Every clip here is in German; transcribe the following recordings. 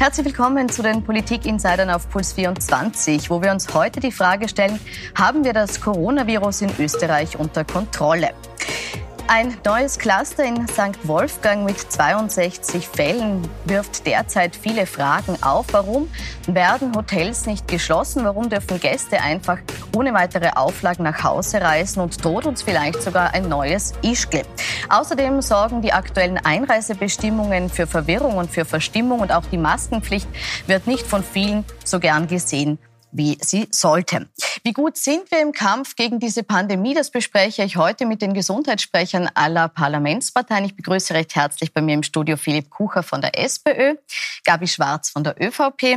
Herzlich willkommen zu den Politik-Insidern auf Puls 24, wo wir uns heute die Frage stellen, haben wir das Coronavirus in Österreich unter Kontrolle? Ein neues Cluster in St. Wolfgang mit 62 Fällen wirft derzeit viele Fragen auf. Warum werden Hotels nicht geschlossen? Warum dürfen Gäste einfach ohne weitere Auflagen nach Hause reisen und droht uns vielleicht sogar ein neues Ischgl? Außerdem sorgen die aktuellen Einreisebestimmungen für Verwirrung und für Verstimmung und auch die Maskenpflicht wird nicht von vielen so gern gesehen wie sie sollte. Wie gut sind wir im Kampf gegen diese Pandemie? Das bespreche ich heute mit den Gesundheitssprechern aller Parlamentsparteien. Ich begrüße recht herzlich bei mir im Studio Philipp Kucher von der SPÖ, Gabi Schwarz von der ÖVP,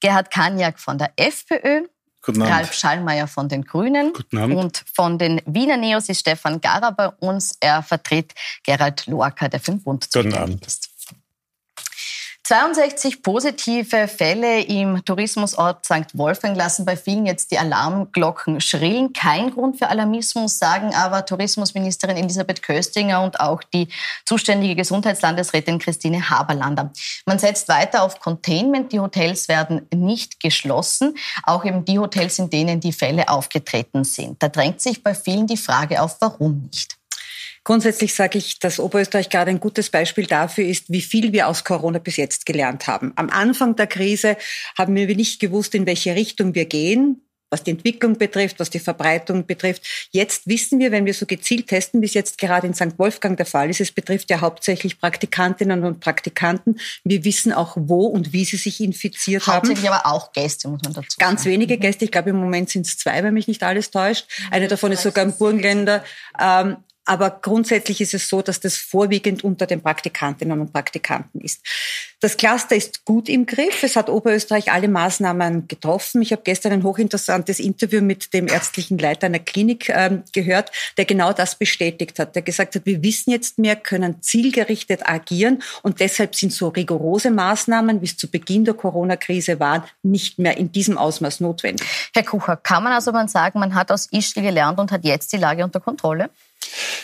Gerhard Kaniak von der FPÖ, Ralf Schallmeier von den Grünen und von den Wiener Neos ist Stefan Garrer bei uns. Er vertritt Gerald Lorca, der für den Bund zuständig ist. 62 positive Fälle im Tourismusort St. Wolfgang lassen bei vielen jetzt die Alarmglocken schrillen. Kein Grund für Alarmismus, sagen aber Tourismusministerin Elisabeth Köstinger und auch die zuständige Gesundheitslandesrätin Christine Haberlander. Man setzt weiter auf Containment. Die Hotels werden nicht geschlossen, auch eben die Hotels, in denen die Fälle aufgetreten sind. Da drängt sich bei vielen die Frage auf, warum nicht. Grundsätzlich sage ich, dass Oberösterreich gerade ein gutes Beispiel dafür ist, wie viel wir aus Corona bis jetzt gelernt haben. Am Anfang der Krise haben wir nicht gewusst, in welche Richtung wir gehen was die Entwicklung betrifft, was die Verbreitung betrifft. Jetzt wissen wir, wenn wir so gezielt testen, wie es jetzt gerade in St. Wolfgang der Fall ist, es betrifft ja hauptsächlich Praktikantinnen und Praktikanten. Wir wissen auch, wo und wie sie sich infiziert hauptsächlich haben. Hauptsächlich aber auch Gäste, muss man dazu sagen. Ganz wenige Gäste. Ich glaube, im Moment sind es zwei, wenn mich nicht alles täuscht. Eine davon ist sogar ein Burgenländer. Ähm, aber grundsätzlich ist es so, dass das vorwiegend unter den Praktikantinnen und Praktikanten ist. Das Cluster ist gut im Griff. Es hat Oberösterreich alle Maßnahmen getroffen. Ich habe gestern ein hochinteressantes Interview mit dem ärztlichen Leiter einer Klinik ähm, gehört, der genau das bestätigt hat. Der gesagt hat, wir wissen jetzt mehr, können zielgerichtet agieren und deshalb sind so rigorose Maßnahmen, wie es zu Beginn der Corona-Krise waren, nicht mehr in diesem Ausmaß notwendig. Herr Kucher, kann man also mal sagen, man hat aus Ischgl gelernt und hat jetzt die Lage unter Kontrolle?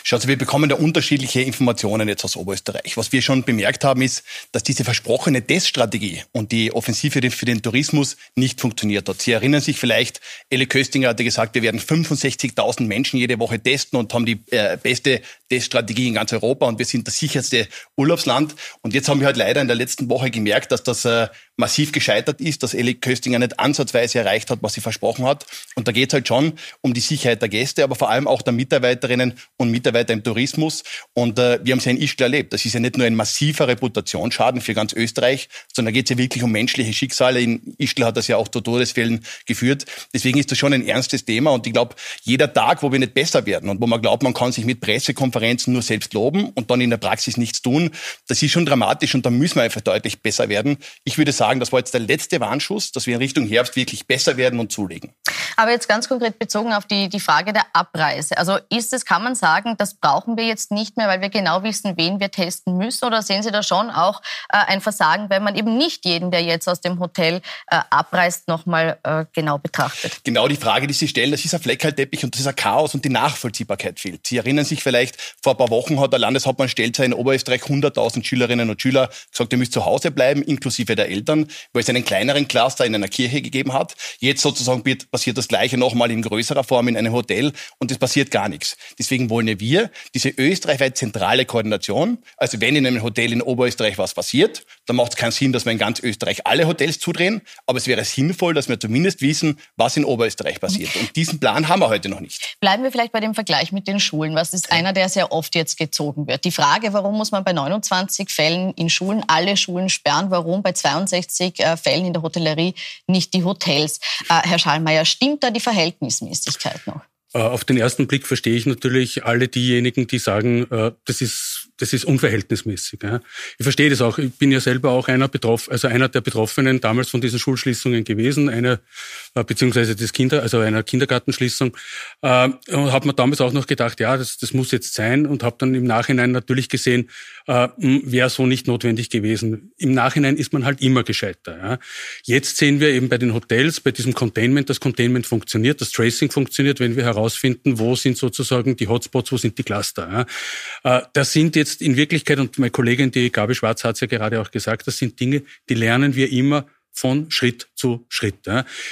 Schauen Sie, wir bekommen da unterschiedliche Informationen jetzt aus Oberösterreich. Was wir schon bemerkt haben, ist, dass diese versprochene Teststrategie und die Offensive für den Tourismus nicht funktioniert hat. Sie erinnern sich vielleicht, Elle Köstinger hatte gesagt, wir werden 65.000 Menschen jede Woche testen und haben die äh, beste Teststrategie in ganz Europa und wir sind das sicherste Urlaubsland. Und jetzt haben wir halt leider in der letzten Woche gemerkt, dass das äh, massiv gescheitert ist, dass Elle Köstinger nicht ansatzweise erreicht hat, was sie versprochen hat. Und da geht es halt schon um die Sicherheit der Gäste, aber vor allem auch der Mitarbeiterinnen und Mitarbeiter im Tourismus. Und äh, wir haben es ja in Ischgl erlebt. Das ist ja nicht nur ein massiver Reputationsschaden für ganz Österreich, sondern da geht es ja wirklich um menschliche Schicksale. In Ischgl hat das ja auch zu Todesfällen geführt. Deswegen ist das schon ein ernstes Thema. Und ich glaube, jeder Tag, wo wir nicht besser werden und wo man glaubt, man kann sich mit Pressekonferenzen nur selbst loben und dann in der Praxis nichts tun, das ist schon dramatisch und da müssen wir einfach deutlich besser werden. Ich würde sagen, sagen, das war jetzt der letzte Warnschuss, dass wir in Richtung Herbst wirklich besser werden und zulegen. Aber jetzt ganz konkret bezogen auf die, die Frage der Abreise. Also ist es, kann man sagen, das brauchen wir jetzt nicht mehr, weil wir genau wissen, wen wir testen müssen? Oder sehen Sie da schon auch äh, ein Versagen, wenn man eben nicht jeden, der jetzt aus dem Hotel äh, abreist, nochmal äh, genau betrachtet? Genau die Frage, die Sie stellen, das ist ein Fleckerlteppich und das ist ein Chaos und die Nachvollziehbarkeit fehlt. Sie erinnern sich vielleicht, vor ein paar Wochen hat der Landeshauptmann Stelzer in Oberösterreich 100.000 Schülerinnen und Schüler gesagt, ihr müsst zu Hause bleiben, inklusive der Eltern. Wo es einen kleineren Cluster in einer Kirche gegeben hat. Jetzt sozusagen passiert das Gleiche nochmal in größerer Form in einem Hotel und es passiert gar nichts. Deswegen wollen wir diese österreichweit zentrale Koordination. Also wenn in einem Hotel in Oberösterreich was passiert, dann macht es keinen Sinn, dass wir in ganz Österreich alle Hotels zudrehen. Aber es wäre sinnvoll, dass wir zumindest wissen, was in Oberösterreich passiert. Und diesen Plan haben wir heute noch nicht. Bleiben wir vielleicht bei dem Vergleich mit den Schulen. Was ist einer, der sehr oft jetzt gezogen wird? Die Frage, warum muss man bei 29 Fällen in Schulen alle Schulen sperren? Warum bei 62 60 äh, Fällen in der Hotellerie nicht die Hotels. Äh, Herr Schallmeier, stimmt da die Verhältnismäßigkeit noch? Äh, auf den ersten Blick verstehe ich natürlich alle diejenigen, die sagen, das ist, das ist unverhältnismäßig. Ich verstehe das auch. Ich bin ja selber auch einer betroffen, also einer der Betroffenen damals von diesen Schulschließungen gewesen, eine, beziehungsweise des Kinder, also einer Kindergartenschließung. Und habe mir damals auch noch gedacht, ja, das, das muss jetzt sein und habe dann im Nachhinein natürlich gesehen, äh, wäre so nicht notwendig gewesen. Im Nachhinein ist man halt immer gescheiter. Ja. Jetzt sehen wir eben bei den Hotels, bei diesem Containment, das Containment funktioniert, das Tracing funktioniert, wenn wir herausfinden, wo sind sozusagen die Hotspots, wo sind die Cluster. Ja. Äh, da sind jetzt jetzt in Wirklichkeit, und meine Kollegin, die Gabi Schwarz hat es ja gerade auch gesagt, das sind Dinge, die lernen wir immer von Schritt zu Schritt.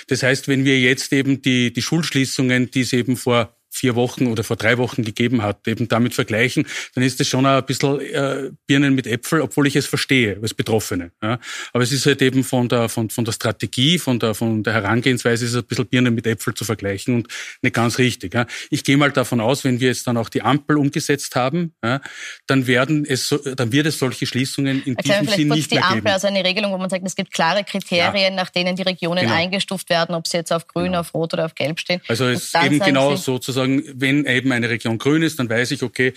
Das heißt, wenn wir jetzt eben die, die Schulschließungen, die es eben vor vier Wochen oder vor drei Wochen gegeben hat, eben damit vergleichen, dann ist das schon ein bisschen äh, Birnen mit Äpfel, obwohl ich es verstehe als Betroffene. Ja. Aber es ist halt eben von der, von, von der Strategie, von der, von der Herangehensweise ist es ein bisschen Birnen mit Äpfel zu vergleichen und nicht ganz richtig. Ja. Ich gehe mal davon aus, wenn wir jetzt dann auch die Ampel umgesetzt haben, ja, dann werden es, dann wird es solche Schließungen in Erklären diesem Sinn nicht die mehr Ampel, geben. also eine Regelung, wo man sagt, es gibt klare Kriterien, nach denen die Regionen Genau. eingestuft werden, ob sie jetzt auf grün, auf rot oder auf gelb stehen. Also es ist eben genau Sie- sozusagen, wenn eben eine Region grün ist, dann weiß ich, okay,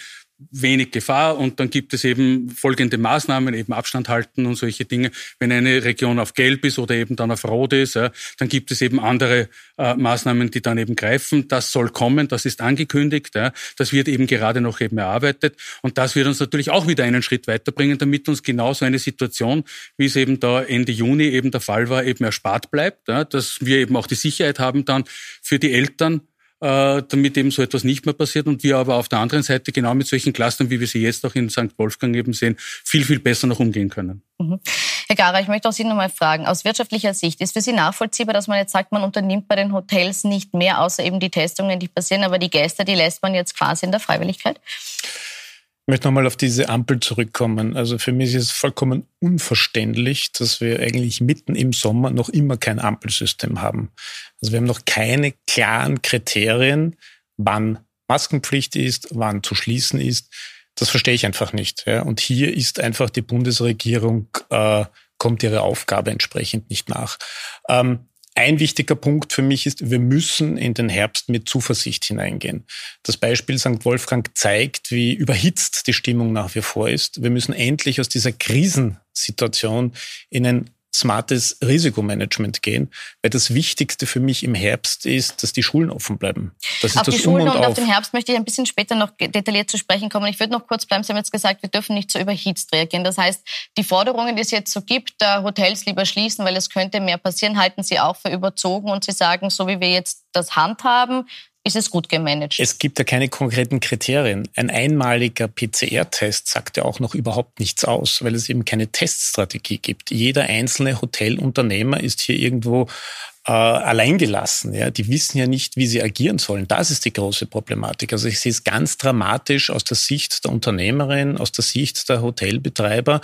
wenig Gefahr und dann gibt es eben folgende Maßnahmen, eben Abstand halten und solche Dinge. Wenn eine Region auf gelb ist oder eben dann auf rot ist, ja, dann gibt es eben andere äh, Maßnahmen, die dann eben greifen. Das soll kommen, das ist angekündigt, ja. das wird eben gerade noch eben erarbeitet und das wird uns natürlich auch wieder einen Schritt weiterbringen, damit uns genau so eine Situation, wie es eben da Ende Juni eben der Fall war, eben erspart bleibt, ja, dass wir eben auch die Sicherheit haben dann für die Eltern, äh, damit eben so etwas nicht mehr passiert und wir aber auf der anderen Seite genau mit solchen Clustern, wie wir sie jetzt auch in St. Wolfgang eben sehen, viel, viel besser noch umgehen können. Herr Gara, ich möchte auch Sie nochmal fragen, aus wirtschaftlicher Sicht, ist für Sie nachvollziehbar, dass man jetzt sagt, man unternimmt bei den Hotels nicht mehr, außer eben die Testungen, die passieren, aber die Gäste, die lässt man jetzt quasi in der Freiwilligkeit? Ich möchte nochmal auf diese Ampel zurückkommen. Also für mich ist es vollkommen unverständlich, dass wir eigentlich mitten im Sommer noch immer kein Ampelsystem haben. Also wir haben noch keine klaren Kriterien, wann Maskenpflicht ist, wann zu schließen ist. Das verstehe ich einfach nicht. Ja. Und hier ist einfach die Bundesregierung, äh, kommt ihre Aufgabe entsprechend nicht nach. Ähm, ein wichtiger Punkt für mich ist, wir müssen in den Herbst mit Zuversicht hineingehen. Das Beispiel St. Wolfgang zeigt, wie überhitzt die Stimmung nach wie vor ist. Wir müssen endlich aus dieser Krisensituation in ein smartes Risikomanagement gehen, weil das Wichtigste für mich im Herbst ist, dass die Schulen offen bleiben. Das ist Auf das die Schulen Um und und auf Auf. den Herbst möchte ich ein bisschen später noch detailliert zu sprechen kommen. Ich würde noch kurz bleiben. Sie haben jetzt gesagt, wir dürfen nicht so überhitzt reagieren. Das heißt, die Forderungen, die es jetzt so gibt, da Hotels lieber schließen, weil es könnte mehr passieren, halten Sie auch für überzogen und Sie sagen, so wie wir jetzt das handhaben, ist es gut gemanagt. Es gibt ja keine konkreten Kriterien. Ein einmaliger PCR-Test sagt ja auch noch überhaupt nichts aus, weil es eben keine Teststrategie gibt. Jeder einzelne Hotelunternehmer ist hier irgendwo äh, alleingelassen. Ja? Die wissen ja nicht, wie sie agieren sollen. Das ist die große Problematik. Also ich sehe es ganz dramatisch aus der Sicht der Unternehmerin, aus der Sicht der Hotelbetreiber.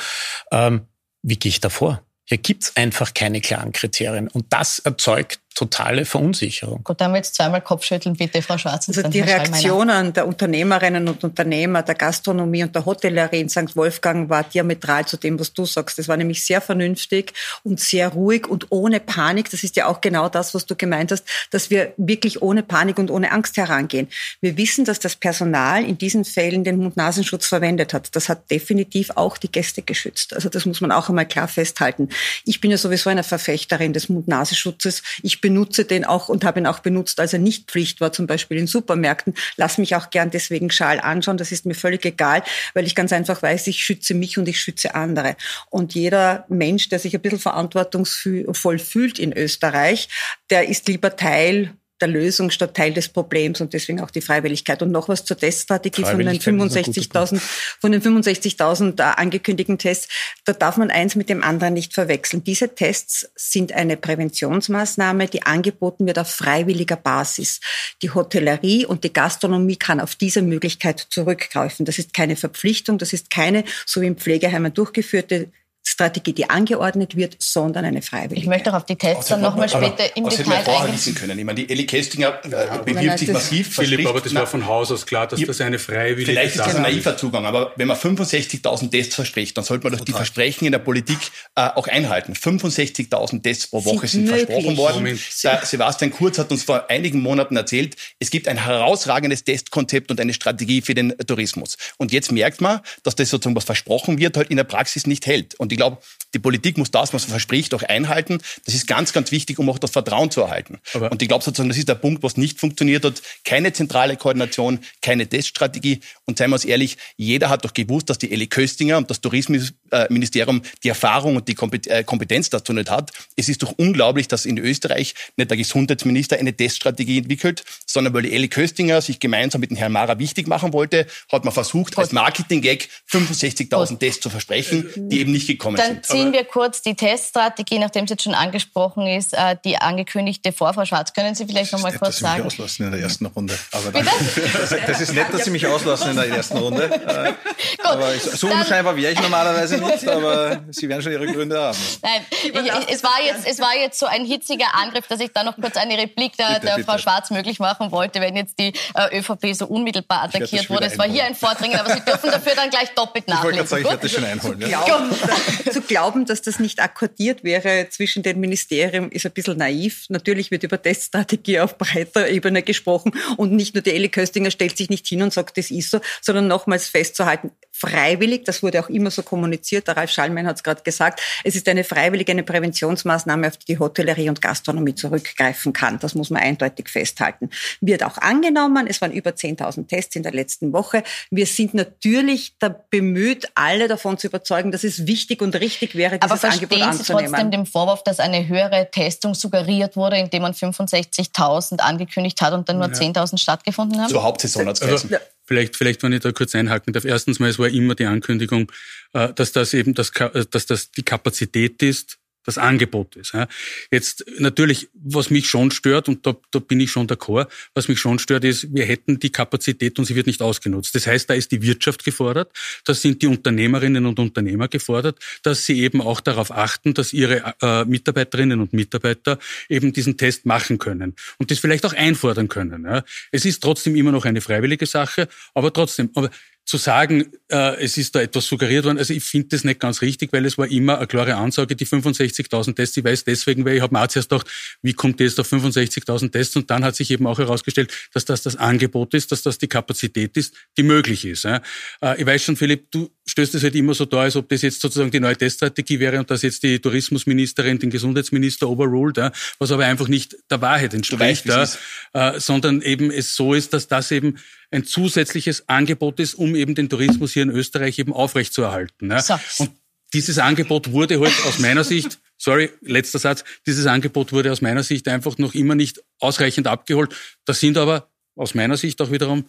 Ähm, wie gehe ich da vor? Hier gibt's einfach keine klaren Kriterien. Und das erzeugt totale Verunsicherung. Gut, dann jetzt zweimal Kopfschütteln, bitte, Frau Schwarz. Also die. Reaktionen der Unternehmerinnen und Unternehmer, der Gastronomie und der Hotellerie in St. Wolfgang war diametral zu dem, was du sagst. Das war nämlich sehr vernünftig und sehr ruhig und ohne Panik. Das ist ja auch genau das, was du gemeint hast, dass wir wirklich ohne Panik und ohne Angst herangehen. Wir wissen, dass das Personal in diesen Fällen den Mund-Nasenschutz verwendet hat. Das hat definitiv auch die Gäste geschützt. Also das muss man auch einmal klar festhalten. Ich bin ja sowieso eine Verfechterin des Mund-Nasenschutzes. Ich benutze den auch und habe ihn auch benutzt, als er nicht Pflicht war, zum Beispiel in Supermärkten. Lass mich auch gern deswegen Schal anschauen. Das ist mir völlig egal, weil ich ganz einfach weiß, ich schütze mich und ich schütze andere. Und jeder Mensch, der sich ein bisschen verantwortungsvoll fühlt in Österreich, der ist lieber Teil der Lösung statt Teil des Problems und deswegen auch die Freiwilligkeit. Und noch was zur Teststrategie von den Freiwilligkeit ist ein guter 65.000 von den 65.000 äh, angekündigten Tests. Da darf man eins mit dem anderen nicht verwechseln. Diese Tests sind eine Präventionsmaßnahme, die angeboten wird auf freiwilliger Basis. Die Hotellerie und die Gastronomie kann auf diese Möglichkeit zurückgreifen. Das ist keine Verpflichtung, das ist keine, so wie in Pflegeheimen durchgeführte Strategie, die angeordnet wird, sondern eine Freiwilligkeit. Ich möchte auch auf die Tests dann nochmal später im das hätte man Detail vorher eingehen. wissen können. Ich meine, die Elli Köstinger äh, nein, bewirbt sich massiv. Philipp, aber das Na, war von Haus aus klar, dass Ja, das eine freiwillige Vielleicht ist das ein naiver Zugang, aber wenn man 65.000 Tests verspricht, dann sollte man doch die Versprechen in der Politik äh, auch einhalten. 65.000 Tests pro Woche Sind sind versprochen worden. Moment. Der Sebastian Kurz hat uns vor einigen Monaten erzählt, es gibt ein herausragendes Testkonzept und eine Strategie für den Tourismus. Und jetzt merkt man, dass das sozusagen, was versprochen wird, halt in der Praxis nicht hält. Und ich glaube, die Politik muss das, was sie verspricht, auch einhalten. Das ist ganz, ganz wichtig, um auch das Vertrauen zu erhalten. Aber und ich glaube sozusagen, das ist der Punkt, was nicht funktioniert hat. Keine zentrale Koordination, keine Teststrategie. Und seien wir uns ehrlich, jeder hat doch gewusst, dass die Elli Köstinger und das Tourismusministerium die Erfahrung und die äh, Kompetenz dazu nicht hat. Es ist doch unglaublich, dass in Österreich nicht der Gesundheitsminister eine Teststrategie entwickelt, sondern weil die Elli Köstinger sich gemeinsam mit dem Herrn Mara wichtig machen wollte, hat man versucht, als Marketing-Gag 65.000 Tests zu versprechen, die eben nicht gekommen Dann sind. ziehen wir kurz die Teststrategie, nachdem es jetzt schon angesprochen ist, äh, die angekündigte vor, Frau Schwarz. Können Sie vielleicht noch mal kurz sagen? dass Sie mich auslassen in der ersten Runde. Aber dann, das ist nett, dass Sie mich auslassen in der ersten Runde. Äh, Gut, aber so unscheinbar wäre ich normalerweise nicht, aber Sie werden schon Ihre Gründe haben. Nein, ich, es, war jetzt, es war jetzt so ein hitziger Angriff, dass ich da noch kurz eine Replik der, bitte, der bitte. Frau Schwarz möglich machen wollte, wenn jetzt die äh, ÖVP so unmittelbar attackiert wurde. Es war hier ein Vordringen, aber Sie dürfen dafür dann gleich doppelt nachlesen. Ich wollte sagen, ich werde das schon einholen. Ja. Glauben, zu glauben, dass das nicht akkordiert wäre zwischen den Ministerien, ist ein bisschen naiv. Natürlich wird über Teststrategie auf breiter Ebene gesprochen und nicht nur die Elli Köstinger stellt sich nicht hin und sagt, das ist so, sondern nochmals festzuhalten, freiwillig, das wurde auch immer so kommuniziert, der Ralf Schallmann hat es gerade gesagt, es ist eine freiwillige, eine Präventionsmaßnahme, auf die die Hotellerie und Gastronomie zurückgreifen kann. Das muss man eindeutig festhalten. Wird auch angenommen, es waren über 10.000 Tests in der letzten Woche. Wir sind natürlich da bemüht, alle davon zu überzeugen, dass es wichtig und richtig wäre, dieses Aber Angebot anzunehmen. Sie trotzdem den Vorwurf, dass eine höhere Testung suggeriert wurde, indem man 65.000 angekündigt hat und dann nur ja. 10.000 stattgefunden haben? Zur Hauptsaison hat es also, Vielleicht, vielleicht, wenn ich da kurz einhaken darf. Erstens mal, es war immer die Ankündigung, äh, dass das eben das, äh, dass das die Kapazität ist, das Angebot ist. Jetzt natürlich, was mich schon stört, und da, da bin ich schon d'accord, was mich schon stört, ist, wir hätten die Kapazität und sie wird nicht ausgenutzt. Das heißt, da ist die Wirtschaft gefordert, da sind die Unternehmerinnen und Unternehmer gefordert, dass sie eben auch darauf achten, dass ihre äh, Mitarbeiterinnen und Mitarbeiter eben diesen Test machen können und das vielleicht auch einfordern können. Ja. Es ist trotzdem immer noch eine freiwillige Sache, aber trotzdem, aber zu sagen, äh, es ist da etwas suggeriert worden, also ich finde das nicht ganz richtig, weil es war immer eine klare Ansage, die 65.000 Tests, ich weiß deswegen, weil ich habe mir auch zuerst gedacht, wie kommt das auf 65.000 Tests und dann hat sich eben auch herausgestellt, dass das das Angebot ist, dass das die Kapazität ist, die möglich ist. Äh, ich weiß schon, Philipp, du stößt es halt immer so da, als ob das jetzt sozusagen die neue Teststrategie wäre und dass jetzt die Tourismusministerin den Gesundheitsminister overruled, was aber einfach nicht der Wahrheit entspricht, weißt, äh, sondern eben es so ist, dass das eben ein zusätzliches Angebot ist, um eben den Tourismus hier in Österreich eben aufrechtzuerhalten. Ne? So. Und dieses Angebot wurde halt aus meiner Sicht, sorry, letzter Satz, dieses Angebot wurde aus meiner Sicht einfach noch immer nicht ausreichend abgeholt. Da sind aber aus meiner Sicht auch wiederum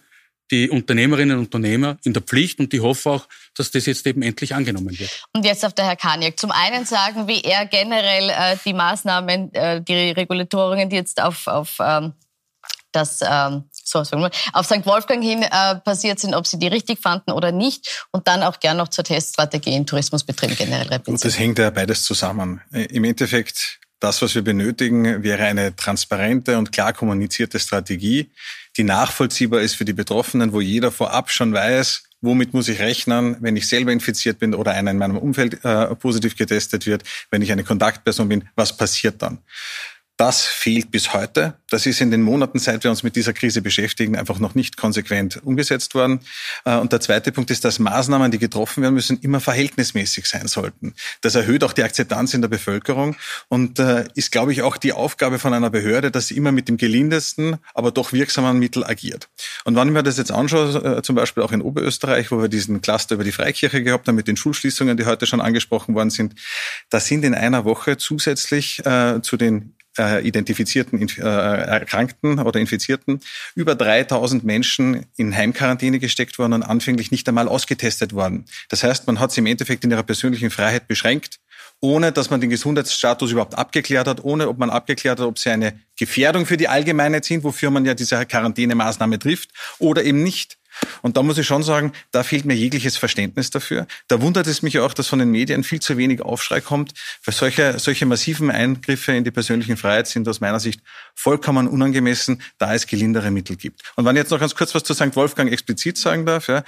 die Unternehmerinnen und Unternehmer in der Pflicht und ich hoffe auch, dass das jetzt eben endlich angenommen wird. Und jetzt auf der Herr Kaniak. Zum einen sagen, wie er generell äh, die Maßnahmen, äh, die Regulatorien, die jetzt auf, auf ähm, das ähm, so wir, auf St. Wolfgang hin äh, passiert sind, ob Sie die richtig fanden oder nicht und dann auch gern noch zur Teststrategie in Tourismusbetrieben generell replizieren. Das hängt ja beides zusammen. Äh, Im Endeffekt, das, was wir benötigen, wäre eine transparente und klar kommunizierte Strategie, die nachvollziehbar ist für die Betroffenen, wo jeder vorab schon weiß, womit muss ich rechnen, wenn ich selber infiziert bin oder einer in meinem Umfeld äh, positiv getestet wird, wenn ich eine Kontaktperson bin, was passiert dann? Das fehlt bis heute. Das ist in den Monaten, seit wir uns mit dieser Krise beschäftigen, einfach noch nicht konsequent umgesetzt worden. Äh, und der zweite Punkt ist, dass Maßnahmen, die getroffen werden müssen, immer verhältnismäßig sein sollten. Das erhöht auch die Akzeptanz in der Bevölkerung und äh, ist, glaube ich, auch die Aufgabe von einer Behörde, dass sie immer mit dem gelindesten, aber doch wirksamen Mittel agiert. Und wenn ich mir das jetzt anschaue, äh, zum Beispiel auch in Oberösterreich, wo wir diesen Cluster über die Freikirche gehabt haben mit den Schulschließungen, die heute schon angesprochen worden sind, da sind in einer Woche zusätzlich zu den äh, identifizierten äh, Erkrankten oder Infizierten über 3000 Menschen in Heimquarantäne gesteckt worden und anfänglich nicht einmal ausgetestet worden. Das heißt, man hat sie im Endeffekt in ihrer persönlichen Freiheit beschränkt, ohne dass man den Gesundheitsstatus überhaupt abgeklärt hat, ohne ob man abgeklärt hat, ob sie eine Gefährdung für die Allgemeinheit sind, wofür man ja diese Quarantänemaßnahme trifft, oder eben nicht. Und da muss ich schon sagen, da fehlt mir jegliches Verständnis dafür. Da wundert es mich auch, dass von den Medien viel zu wenig Aufschrei kommt, weil solche, solche massiven Eingriffe in die persönlichen Freiheit sind aus meiner Sicht vollkommen unangemessen, da es gelindere Mittel gibt. Und wenn ich jetzt noch ganz kurz was zu St. Wolfgang explizit sagen darf, ja,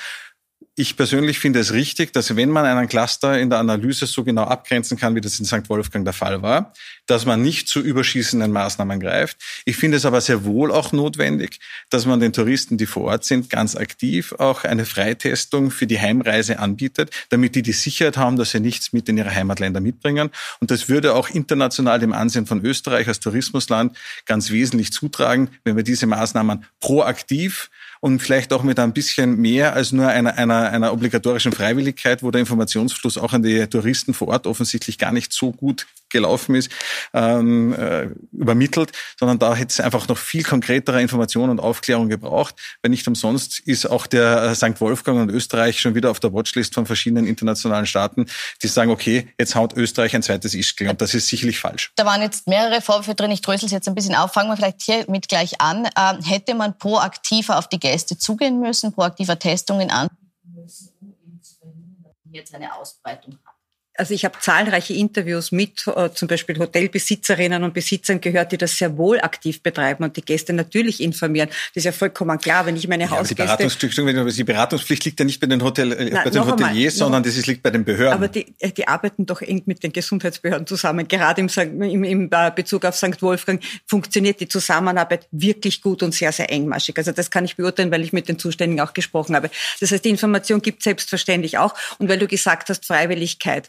ich persönlich finde es richtig, dass wenn man einen Cluster in der Analyse so genau abgrenzen kann, wie das in St. Wolfgang der Fall war, dass man nicht zu überschießenden Maßnahmen greift. Ich finde es aber sehr wohl auch notwendig, dass man den Touristen, die vor Ort sind, ganz aktiv auch eine Freitestung für die Heimreise anbietet, damit die die Sicherheit haben, dass sie nichts mit in ihre Heimatländer mitbringen. Und das würde auch international dem Ansehen von Österreich als Tourismusland ganz wesentlich zutragen, wenn wir diese Maßnahmen proaktiv und vielleicht auch mit ein bisschen mehr als nur einer, einer, einer obligatorischen Freiwilligkeit, wo der Informationsfluss auch an die Touristen vor Ort offensichtlich gar nicht so gut gelaufen ist, ähm, äh, übermittelt, sondern da hätte es einfach noch viel konkretere Informationen und Aufklärung gebraucht. Wenn nicht umsonst ist auch der äh, St. Wolfgang und Österreich schon wieder auf der Watchlist von verschiedenen internationalen Staaten, die sagen, okay, jetzt haut Österreich ein zweites Ischgl und das ist sicherlich falsch. Da waren jetzt mehrere Vorwürfe drin, ich drösel es jetzt ein bisschen auf. Fangen wir vielleicht hier mit gleich an. Ähm, hätte man proaktiver auf die Gäste zugehen müssen, proaktiver Testungen an jetzt eine Ausbreitung haben? Also ich habe zahlreiche Interviews mit äh, zum Beispiel Hotelbesitzerinnen und Besitzern gehört, die das sehr wohl aktiv betreiben und die Gäste natürlich informieren. Das ist ja vollkommen klar, wenn ich meine ja, Hausgäste... Die, Beratungspflicht, die Beratungspflicht liegt ja nicht bei den, Hotel, äh, Na, bei den Hoteliers, einmal, sondern das liegt bei den Behörden. Aber die, äh, die arbeiten doch eng mit den Gesundheitsbehörden zusammen. Gerade im, im, im äh, Bezug auf St. Wolfgang funktioniert die Zusammenarbeit wirklich gut und sehr, sehr engmaschig. Also das kann ich beurteilen, weil ich mit den Zuständigen auch gesprochen habe. Das heißt, die Information gibt selbstverständlich auch. Und weil du gesagt hast, Freiwilligkeit.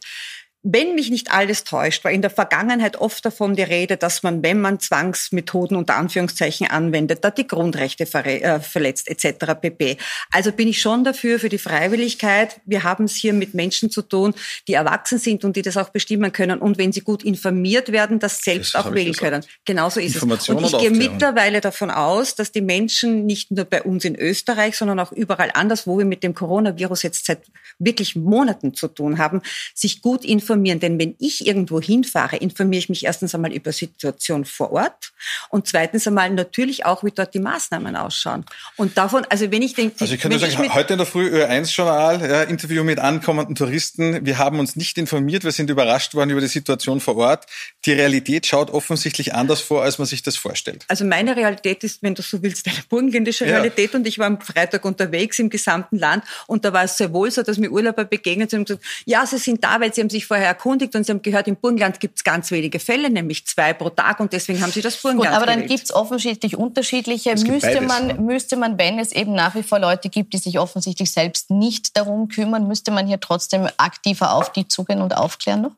Wenn mich nicht alles täuscht, war in der Vergangenheit oft davon die Rede, dass man, wenn man Zwangsmethoden unter Anführungszeichen anwendet, da die Grundrechte äh, verletzt etc. pp. Also bin ich schon dafür für die Freiwilligkeit. Wir haben es hier mit Menschen zu tun, die erwachsen sind und die das auch bestimmen können und wenn sie gut informiert werden, das selbst das auch wählen können. Genauso ist es. Und ich gehe mittlerweile davon aus, dass die Menschen nicht nur bei uns in Österreich, sondern auch überall anders, wo wir mit dem Coronavirus jetzt seit wirklich Monaten zu tun haben, sich gut informieren informieren. Denn wenn ich irgendwo hinfahre, informiere ich mich erstens einmal über Situation vor Ort und zweitens einmal natürlich auch, wie dort die Maßnahmen ausschauen. Und davon, also wenn ich denke... Also ich kann nur sagen, heute in der Früh Ö1-Journal, ja, Interview mit ankommenden Touristen. Wir haben uns nicht informiert, wir sind überrascht worden über die Situation vor Ort. Die Realität schaut offensichtlich anders vor, als man sich das vorstellt. Also meine Realität ist, wenn du so willst, eine burgenländische Realität ja. und ich war am Freitag unterwegs im gesamten Land und da war es sehr wohl so, dass mir Urlauber begegnet sind und gesagt, ja, sie sind da, weil sie haben sich vorher erkundigt und Sie haben gehört, im Burgenland gibt es ganz wenige Fälle, nämlich zwei pro Tag und deswegen haben Sie das Burgenland Gut, aber dann gibt es offensichtlich unterschiedliche. Müsste beides, man, ja. müsste man, wenn es eben nach wie vor Leute gibt, die sich offensichtlich selbst nicht darum kümmern, müsste man hier trotzdem aktiver auf die zugehen und aufklären noch?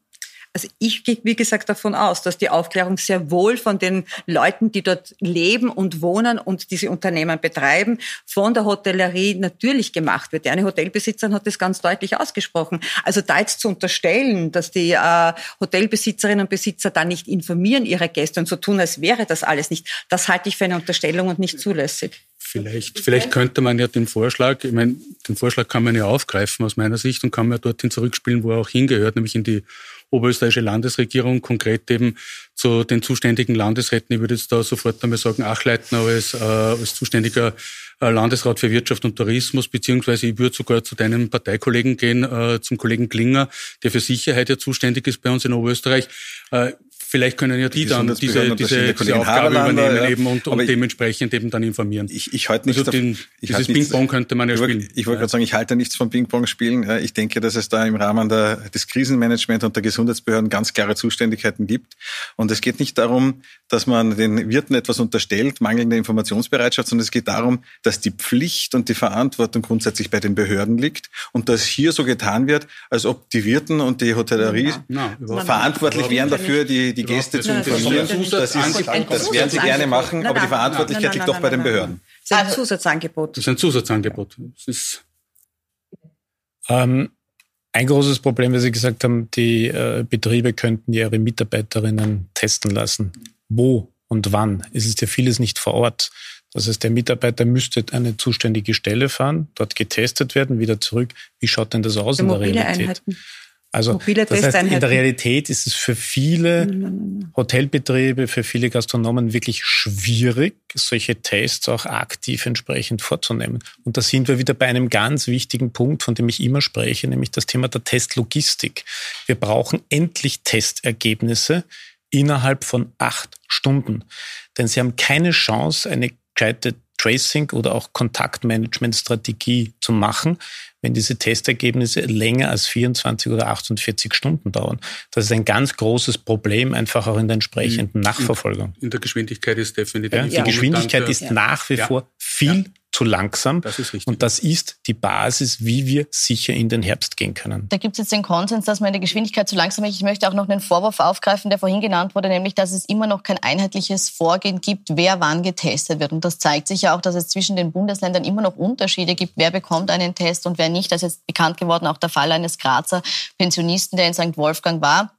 Also ich gehe, wie gesagt, davon aus, dass die Aufklärung sehr wohl von den Leuten, die dort leben und wohnen und diese Unternehmen betreiben, von der Hotellerie natürlich gemacht wird. Eine Hotelbesitzerin hat das ganz deutlich ausgesprochen. Also da jetzt zu unterstellen, dass die äh, Hotelbesitzerinnen und Besitzer da nicht informieren ihre Gäste und so tun, als wäre das alles nicht, das halte ich für eine Unterstellung und nicht zulässig. Vielleicht, vielleicht könnte man ja den Vorschlag, ich meine, den Vorschlag kann man ja aufgreifen aus meiner Sicht und kann man ja dorthin zurückspielen, wo er auch hingehört, nämlich in die oberösterreichische Landesregierung, konkret eben zu den zuständigen Landesräten. Ich würde jetzt da sofort einmal sagen, Achleitner als, äh, als zuständiger äh, Landesrat für Wirtschaft und Tourismus, beziehungsweise ich würde sogar zu deinem Parteikollegen gehen, äh, zum Kollegen Klinger, der für Sicherheit ja zuständig ist bei uns in Oberösterreich. Äh, vielleicht können ja die, die dann diese, diese, diese Aufgabe übernehmen ja. eben und, und dementsprechend eben dann informieren. Ich, ich halte nichts also den, ich Dieses Ping-Pong könnte man ja ich spielen. Ich wollte ja. gerade sagen, ich halte nichts vom Ping-Pong spielen. Ich denke, dass es da im Rahmen der, des Krisenmanagements und der Gesundheitsbehörden ganz klare Zuständigkeiten gibt. Und es geht nicht darum, dass man den Wirten etwas unterstellt, mangelnde Informationsbereitschaft, sondern es geht darum, dass die Pflicht und die Verantwortung grundsätzlich bei den Behörden liegt und dass hier so getan wird, als ob die Wirten und die Hotellerie ja, ja, verantwortlich wären dafür, die, die Gäste zu informieren. Das, ist, das werden sie gerne machen, aber die Verantwortlichkeit liegt doch bei den Behörden. Das ist ein Zusatzangebot. Das ist ein Zusatzangebot. Das ist ähm, ein großes Problem, wie Sie gesagt haben, die äh, Betriebe könnten ihre Mitarbeiterinnen testen lassen. Wo und wann? Es ist ja vieles nicht vor Ort. Das heißt, der Mitarbeiter müsste eine zuständige Stelle fahren, dort getestet werden, wieder zurück. Wie schaut denn das aus in der Realität? Einheiten. Also Mobile das heißt, in der Realität ist es für viele Hotelbetriebe, für viele Gastronomen wirklich schwierig, solche Tests auch aktiv entsprechend vorzunehmen. Und da sind wir wieder bei einem ganz wichtigen Punkt, von dem ich immer spreche, nämlich das Thema der Testlogistik. Wir brauchen endlich Testergebnisse innerhalb von acht Stunden. Denn Sie haben keine Chance, eine gescheite Tracing oder auch Kontaktmanagement-Strategie zu machen, wenn diese Testergebnisse länger als 24 oder 48 Stunden dauern. Das ist ein ganz großes Problem, einfach auch in der entsprechenden Nachverfolgung. In, in der Geschwindigkeit ist definitiv. Ja, die Geschwindigkeit ist nach wie vor viel zu langsam. Das ist richtig. Und das ist die Basis, wie wir sicher in den Herbst gehen können. Da gibt es jetzt den Konsens, dass man in der Geschwindigkeit zu langsam ist. Ich möchte auch noch einen Vorwurf aufgreifen, der vorhin genannt wurde, nämlich, dass es immer noch kein einheitliches Vorgehen gibt, wer wann getestet wird. Und das zeigt sich ja auch, dass es zwischen den Bundesländern immer noch Unterschiede gibt, wer bekommt einen Test und wer nicht. Das ist jetzt bekannt geworden, auch der Fall eines Grazer Pensionisten, der in St. Wolfgang war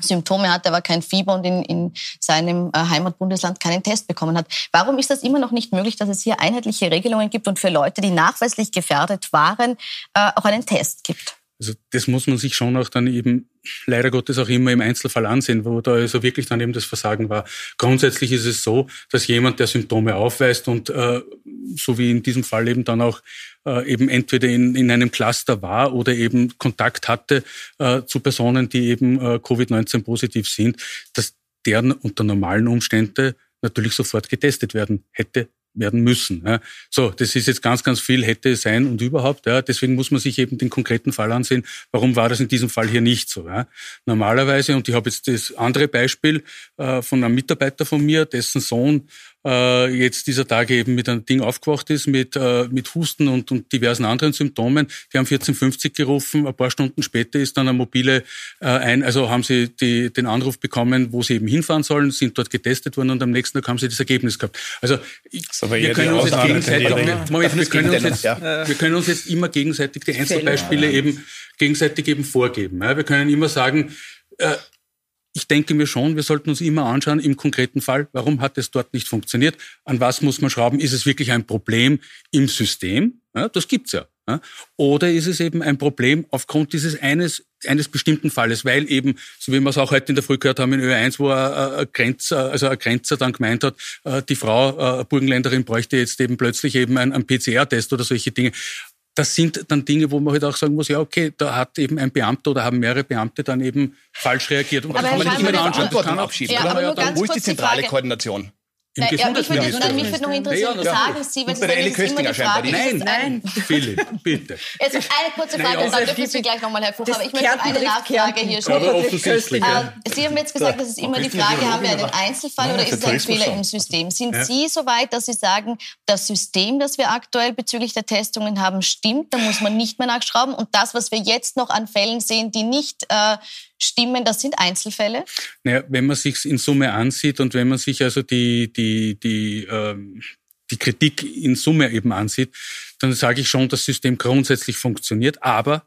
Symptome hatte, aber kein Fieber und in, in seinem äh, Heimatbundesland keinen Test bekommen hat. Warum ist das immer noch nicht möglich, dass es hier einheitliche Regelungen gibt und für Leute, die nachweislich gefährdet waren, äh, auch einen Test gibt? Also das muss man sich schon auch dann eben leider Gottes auch immer im Einzelfall ansehen, wo da also wirklich dann eben das Versagen war. Grundsätzlich ist es so, dass jemand, der Symptome aufweist und äh, so wie in diesem Fall eben dann auch äh, eben entweder in, in einem Cluster war oder eben Kontakt hatte äh, zu Personen, die eben äh, Covid-19 positiv sind, dass deren unter normalen Umständen natürlich sofort getestet werden hätte werden müssen. Ja. So, das ist jetzt ganz, ganz viel hätte sein und überhaupt. Ja. Deswegen muss man sich eben den konkreten Fall ansehen. Warum war das in diesem Fall hier nicht so? Ja. Normalerweise, und ich habe jetzt das andere Beispiel äh, von einem Mitarbeiter von mir, dessen Sohn äh, jetzt dieser Tage eben mit einem Ding aufgewacht ist, mit, äh, mit Husten und, und diversen anderen Symptomen. Die haben 1450 gerufen, ein paar Stunden später ist dann eine mobile äh, ein, also haben sie die, den Anruf bekommen, wo sie eben hinfahren sollen, sind dort getestet worden und am nächsten Tag haben sie das Ergebnis gehabt. Also wir können, uns jetzt gegenseitig, Moment, wir, können uns jetzt, wir können uns jetzt immer gegenseitig die Einzelbeispiele eben gegenseitig eben vorgeben. Ja? Wir können immer sagen, äh, ich denke mir schon, wir sollten uns immer anschauen, im konkreten Fall, warum hat es dort nicht funktioniert? An was muss man schrauben? Ist es wirklich ein Problem im System? Ja, das gibt's ja. ja. Oder ist es eben ein Problem aufgrund dieses eines, eines bestimmten Falles, weil eben, so wie wir es auch heute in der Früh gehört haben in Ö1, wo ein, Grenzer, also ein Grenzer dann gemeint hat, äh, die Frau, äh, Burgenländerin bräuchte jetzt eben plötzlich eben einen, einen PCR-Test oder solche Dinge das sind dann Dinge, wo man halt auch sagen muss, ja, okay, da hat eben ein Beamter oder haben mehrere Beamte dann eben falsch reagiert. Und aber das kann man nicht immer die Verantwortung abschieben. Ja, aber ja, dann, wo ist die zentrale Koordination? Im ja, Gesundheitsministerium. Mich würde noch interessieren, ja, sagen Sie, wenn Sie ist immer die Frage. Nein, nein, Philipp, bitte. Jetzt eine kurze Frage, und dann dürfen Sie gleich nochmal, Herr Kuch, aber ich möchte eine Nachfrage hier stellen. Ja. Ähm, Sie haben jetzt gesagt, das ist immer die Frage, haben wir einen Einzelfall oder ist es ein Fehler im System? Sind Sie so weit, dass Sie sagen, das System, das wir aktuell bezüglich der Testungen haben, stimmt, da muss man nicht mehr nachschrauben und das, was wir jetzt noch an Fällen sehen, die nicht äh, stimmen, das sind Einzelfälle? Naja, wenn man sich in Summe ansieht und wenn man sich also die, die, die, ähm, die Kritik in Summe eben ansieht, dann sage ich schon, das System grundsätzlich funktioniert, aber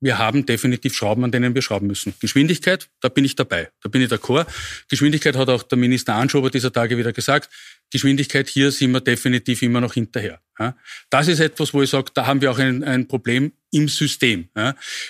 wir haben definitiv Schrauben, an denen wir schrauben müssen. Geschwindigkeit, da bin ich dabei, da bin ich d'accord. Geschwindigkeit hat auch der Minister Anschober dieser Tage wieder gesagt. Geschwindigkeit, hier sind wir definitiv immer noch hinterher. Das ist etwas, wo ich sage, da haben wir auch ein, ein Problem im System.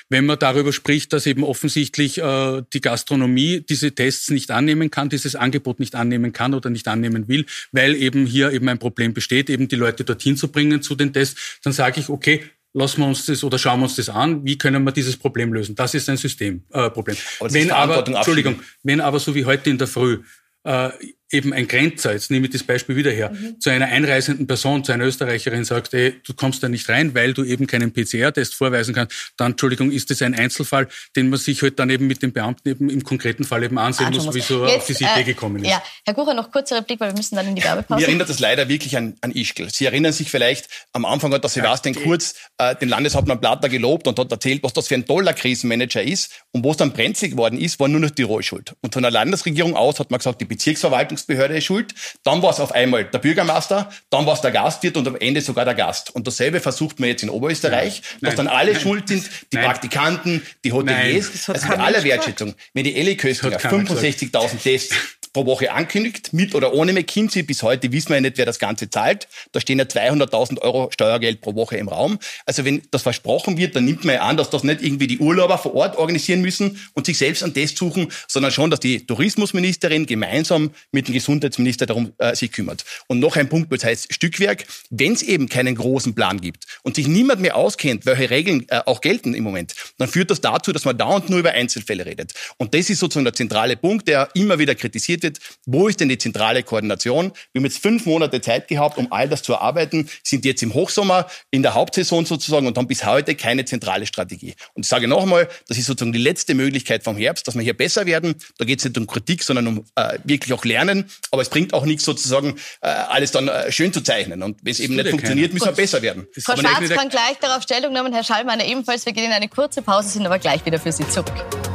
Wenn man darüber spricht, dass eben offensichtlich äh, die Gastronomie diese Tests nicht annehmen kann, dieses Angebot nicht annehmen kann oder nicht annehmen will, weil eben hier eben ein Problem besteht, eben die Leute dorthin zu bringen zu den Tests, dann sage ich, okay, lassen wir uns das oder schauen wir uns das an, wie können wir dieses Problem lösen. Das ist ein Systemproblem. Äh, wenn aber, Entschuldigung, wenn aber so wie heute in der Früh äh, eben ein Grenzer, jetzt nehme ich das Beispiel wieder her, mhm. zu einer einreisenden Person, zu einer Österreicherin sagt, ey, du kommst da nicht rein, weil du eben keinen PCR-Test vorweisen kannst, dann, Entschuldigung, ist das ein Einzelfall, den man sich halt dann eben mit den Beamten eben im konkreten Fall eben ansehen muss, wieso er auf diese Idee äh, gekommen ist. Ja, Herr Kucher, noch kurze Replik, weil wir müssen dann in die Werbepause. Mir erinnert das leider wirklich an, an Ischgl. Sie erinnern sich vielleicht, am Anfang hat der Sebastian ja, Kurz äh, den Landeshauptmann Platter gelobt und hat erzählt, was das für ein toller Krisenmanager ist und wo es dann brenzlig geworden ist, war nur noch Tirol schuld. Und von der Landesregierung aus hat man gesagt, die Bezirksverwaltungsbehörde ist schuld, dann war es auf einmal der Bürgermeister, dann war es der Gastwirt und am Ende sogar der Gast. Und dasselbe versucht man jetzt in Oberösterreich, Nein. dass dann alle Nein. schuld sind, die Nein. Praktikanten, die Hoteliers, also mit aller Wertschätzung. Wenn die Elli Köstinger 65.000 Tests pro Woche ankündigt, mit oder ohne McKinsey. Bis heute wissen wir ja nicht, wer das Ganze zahlt. Da stehen ja 200.000 Euro Steuergeld pro Woche im Raum. Also wenn das versprochen wird, dann nimmt man ja an, dass das nicht irgendwie die Urlauber vor Ort organisieren müssen und sich selbst einen Test suchen, sondern schon, dass die Tourismusministerin gemeinsam mit dem Gesundheitsminister darum äh, sich kümmert. Und noch ein Punkt, das heißt Stückwerk. Wenn es eben keinen großen Plan gibt und sich niemand mehr auskennt, welche Regeln äh, auch gelten im Moment, dann führt das dazu, dass man dauernd nur über Einzelfälle redet. Und das ist sozusagen der zentrale Punkt, der immer wieder kritisiert wird, wo ist denn die zentrale Koordination? Wir haben jetzt fünf Monate Zeit gehabt, um all das zu erarbeiten, sind jetzt im Hochsommer, in der Hauptsaison sozusagen und haben bis heute keine zentrale Strategie. Und ich sage nochmal, das ist sozusagen die letzte Möglichkeit vom Herbst, dass wir hier besser werden. Da geht es nicht um Kritik, sondern um äh, wirklich auch Lernen. Aber es bringt auch nichts sozusagen, äh, alles dann äh, schön zu zeichnen. Und wenn es eben nicht funktioniert, müssen wir besser werden. Frau Schwarz kann gleich darauf Stellung nehmen, Herr Schallmann ebenfalls. Wir gehen in eine kurze Pause, sind aber gleich wieder für Sie zurück.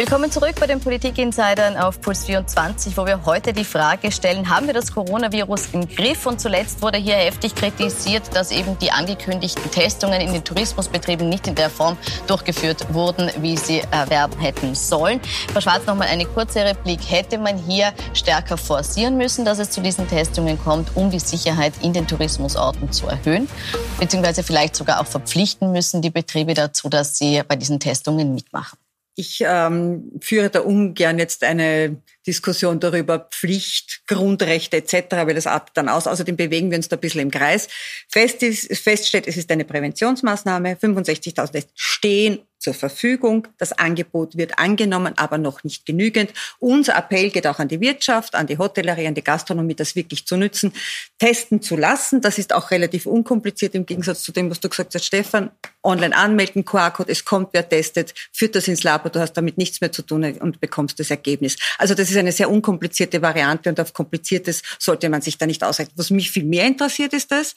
Willkommen zurück bei den Politik-Insidern auf Puls 24, wo wir heute die Frage stellen, haben wir das Coronavirus im Griff? Und zuletzt wurde hier heftig kritisiert, dass eben die angekündigten Testungen in den Tourismusbetrieben nicht in der Form durchgeführt wurden, wie sie erwerben hätten sollen. Frau Schwarz, noch mal eine kurze Replik. Hätte man hier stärker forcieren müssen, dass es zu diesen Testungen kommt, um die Sicherheit in den Tourismusorten zu erhöhen? Beziehungsweise vielleicht sogar auch verpflichten müssen die Betriebe dazu, dass sie bei diesen Testungen mitmachen? Ich ähm, führe da ungern jetzt eine Diskussion darüber, Pflicht, Grundrechte etc., weil das artet dann aus. Außerdem bewegen wir uns da ein bisschen im Kreis. Fest, ist, fest steht, es ist eine Präventionsmaßnahme. 65.000 stehen zur Verfügung. Das Angebot wird angenommen, aber noch nicht genügend. Unser Appell geht auch an die Wirtschaft, an die Hotellerie, an die Gastronomie, das wirklich zu nützen, testen zu lassen. Das ist auch relativ unkompliziert im Gegensatz zu dem, was du gesagt hast, Stefan. Online anmelden, QR-Code, es kommt, wer testet, führt das ins Labor, du hast damit nichts mehr zu tun und bekommst das Ergebnis. Also das ist eine sehr unkomplizierte Variante und auf Kompliziertes sollte man sich da nicht ausrechnen. Was mich viel mehr interessiert, ist das,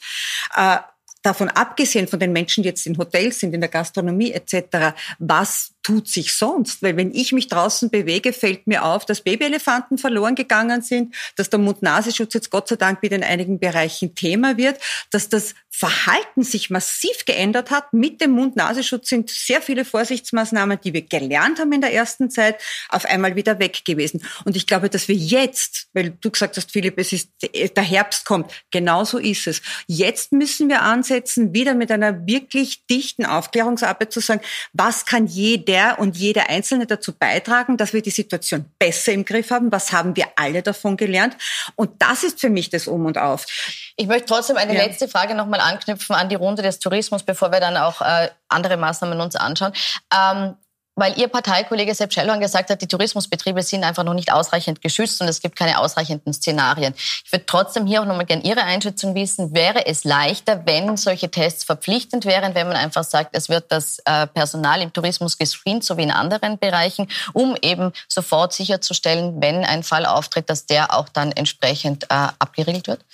äh, davon abgesehen von den Menschen, die jetzt in Hotels sind, in der Gastronomie etc., was tut sich sonst? Weil wenn ich mich draußen bewege, fällt mir auf, dass Babyelefanten verloren gegangen sind, dass der Mund-Nasenschutz jetzt Gott sei Dank wieder in einigen Bereichen Thema wird, dass das Verhalten sich massiv geändert hat. Mit dem Mund-Nasenschutz sind sehr viele Vorsichtsmaßnahmen, die wir gelernt haben in der ersten Zeit, auf einmal wieder weg gewesen. Und ich glaube, dass wir jetzt, weil du gesagt hast, Philipp, es ist, der Herbst kommt, genauso ist es. Jetzt müssen wir ansetzen, wieder mit einer wirklich dichten Aufklärungsarbeit zu sagen, was kann jeder jeder und jede Einzelne dazu beitragen, dass wir die Situation besser im Griff haben? Was haben wir alle davon gelernt? Und das ist für mich das Um und Auf. Ich möchte trotzdem eine ja. letzte Frage nochmal anknüpfen an die Runde des Tourismus, bevor wir dann auch äh, andere Maßnahmen uns anschauen. Ähm, weil Ihr Parteikollege Sepp Schellhorn gesagt hat, die Tourismusbetriebe sind einfach noch nicht ausreichend geschützt und es gibt keine ausreichenden Szenarien. Ich würde trotzdem hier auch nochmal gerne Ihre Einschätzung wissen. Wäre es leichter, wenn solche Tests verpflichtend wären, wenn man einfach sagt, es wird das äh, Personal im Tourismus gescreent, so wie in anderen Bereichen, um eben sofort sicherzustellen, wenn ein Fall auftritt, dass der auch dann entsprechend äh, abgeriegelt wird?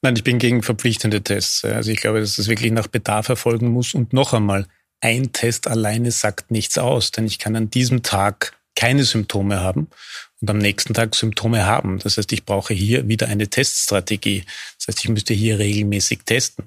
Nein, ich bin gegen verpflichtende Tests. Also ich glaube, dass das wirklich nach Bedarf erfolgen muss. Und noch einmal, ein Test alleine sagt nichts aus, denn ich kann an diesem Tag keine Symptome haben und am nächsten Tag Symptome haben. Das heißt, ich brauche hier wieder eine Teststrategie. Das heißt, ich müsste hier regelmäßig testen.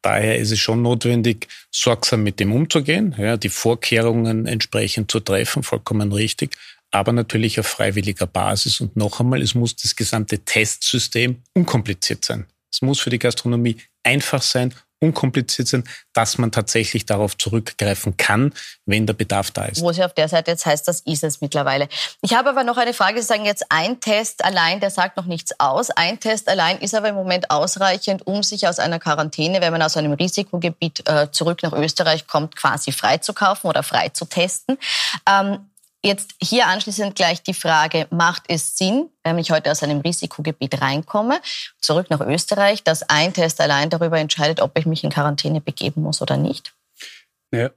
Daher ist es schon notwendig, sorgsam mit dem umzugehen, ja, die Vorkehrungen entsprechend zu treffen, vollkommen richtig, aber natürlich auf freiwilliger Basis. Und noch einmal, es muss das gesamte Testsystem unkompliziert sein. Es muss für die Gastronomie einfach sein unkompliziert sind, dass man tatsächlich darauf zurückgreifen kann, wenn der Bedarf da ist. Wo Sie auf der Seite jetzt heißt, das ist es mittlerweile. Ich habe aber noch eine Frage. Sie sagen jetzt, ein Test allein, der sagt noch nichts aus. Ein Test allein ist aber im Moment ausreichend, um sich aus einer Quarantäne, wenn man aus einem Risikogebiet äh, zurück nach Österreich kommt, quasi freizukaufen oder frei zu testen. Ähm, Jetzt hier anschließend gleich die Frage, macht es Sinn, wenn ich heute aus einem Risikogebiet reinkomme, zurück nach Österreich, dass ein Test allein darüber entscheidet, ob ich mich in Quarantäne begeben muss oder nicht? Naja,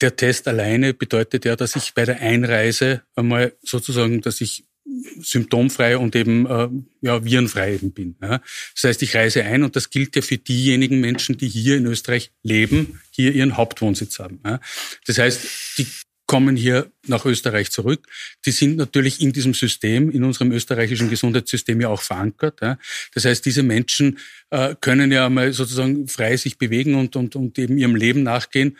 der Test alleine bedeutet ja, dass ich bei der Einreise einmal sozusagen, dass ich symptomfrei und eben äh, ja, virenfrei eben bin. Ja. Das heißt, ich reise ein und das gilt ja für diejenigen Menschen, die hier in Österreich leben, hier ihren Hauptwohnsitz haben. Ja. Das heißt, die kommen hier nach Österreich zurück. Die sind natürlich in diesem System, in unserem österreichischen Gesundheitssystem ja auch verankert. Das heißt, diese Menschen äh, können ja mal sozusagen frei sich bewegen und, und, und eben ihrem Leben nachgehen.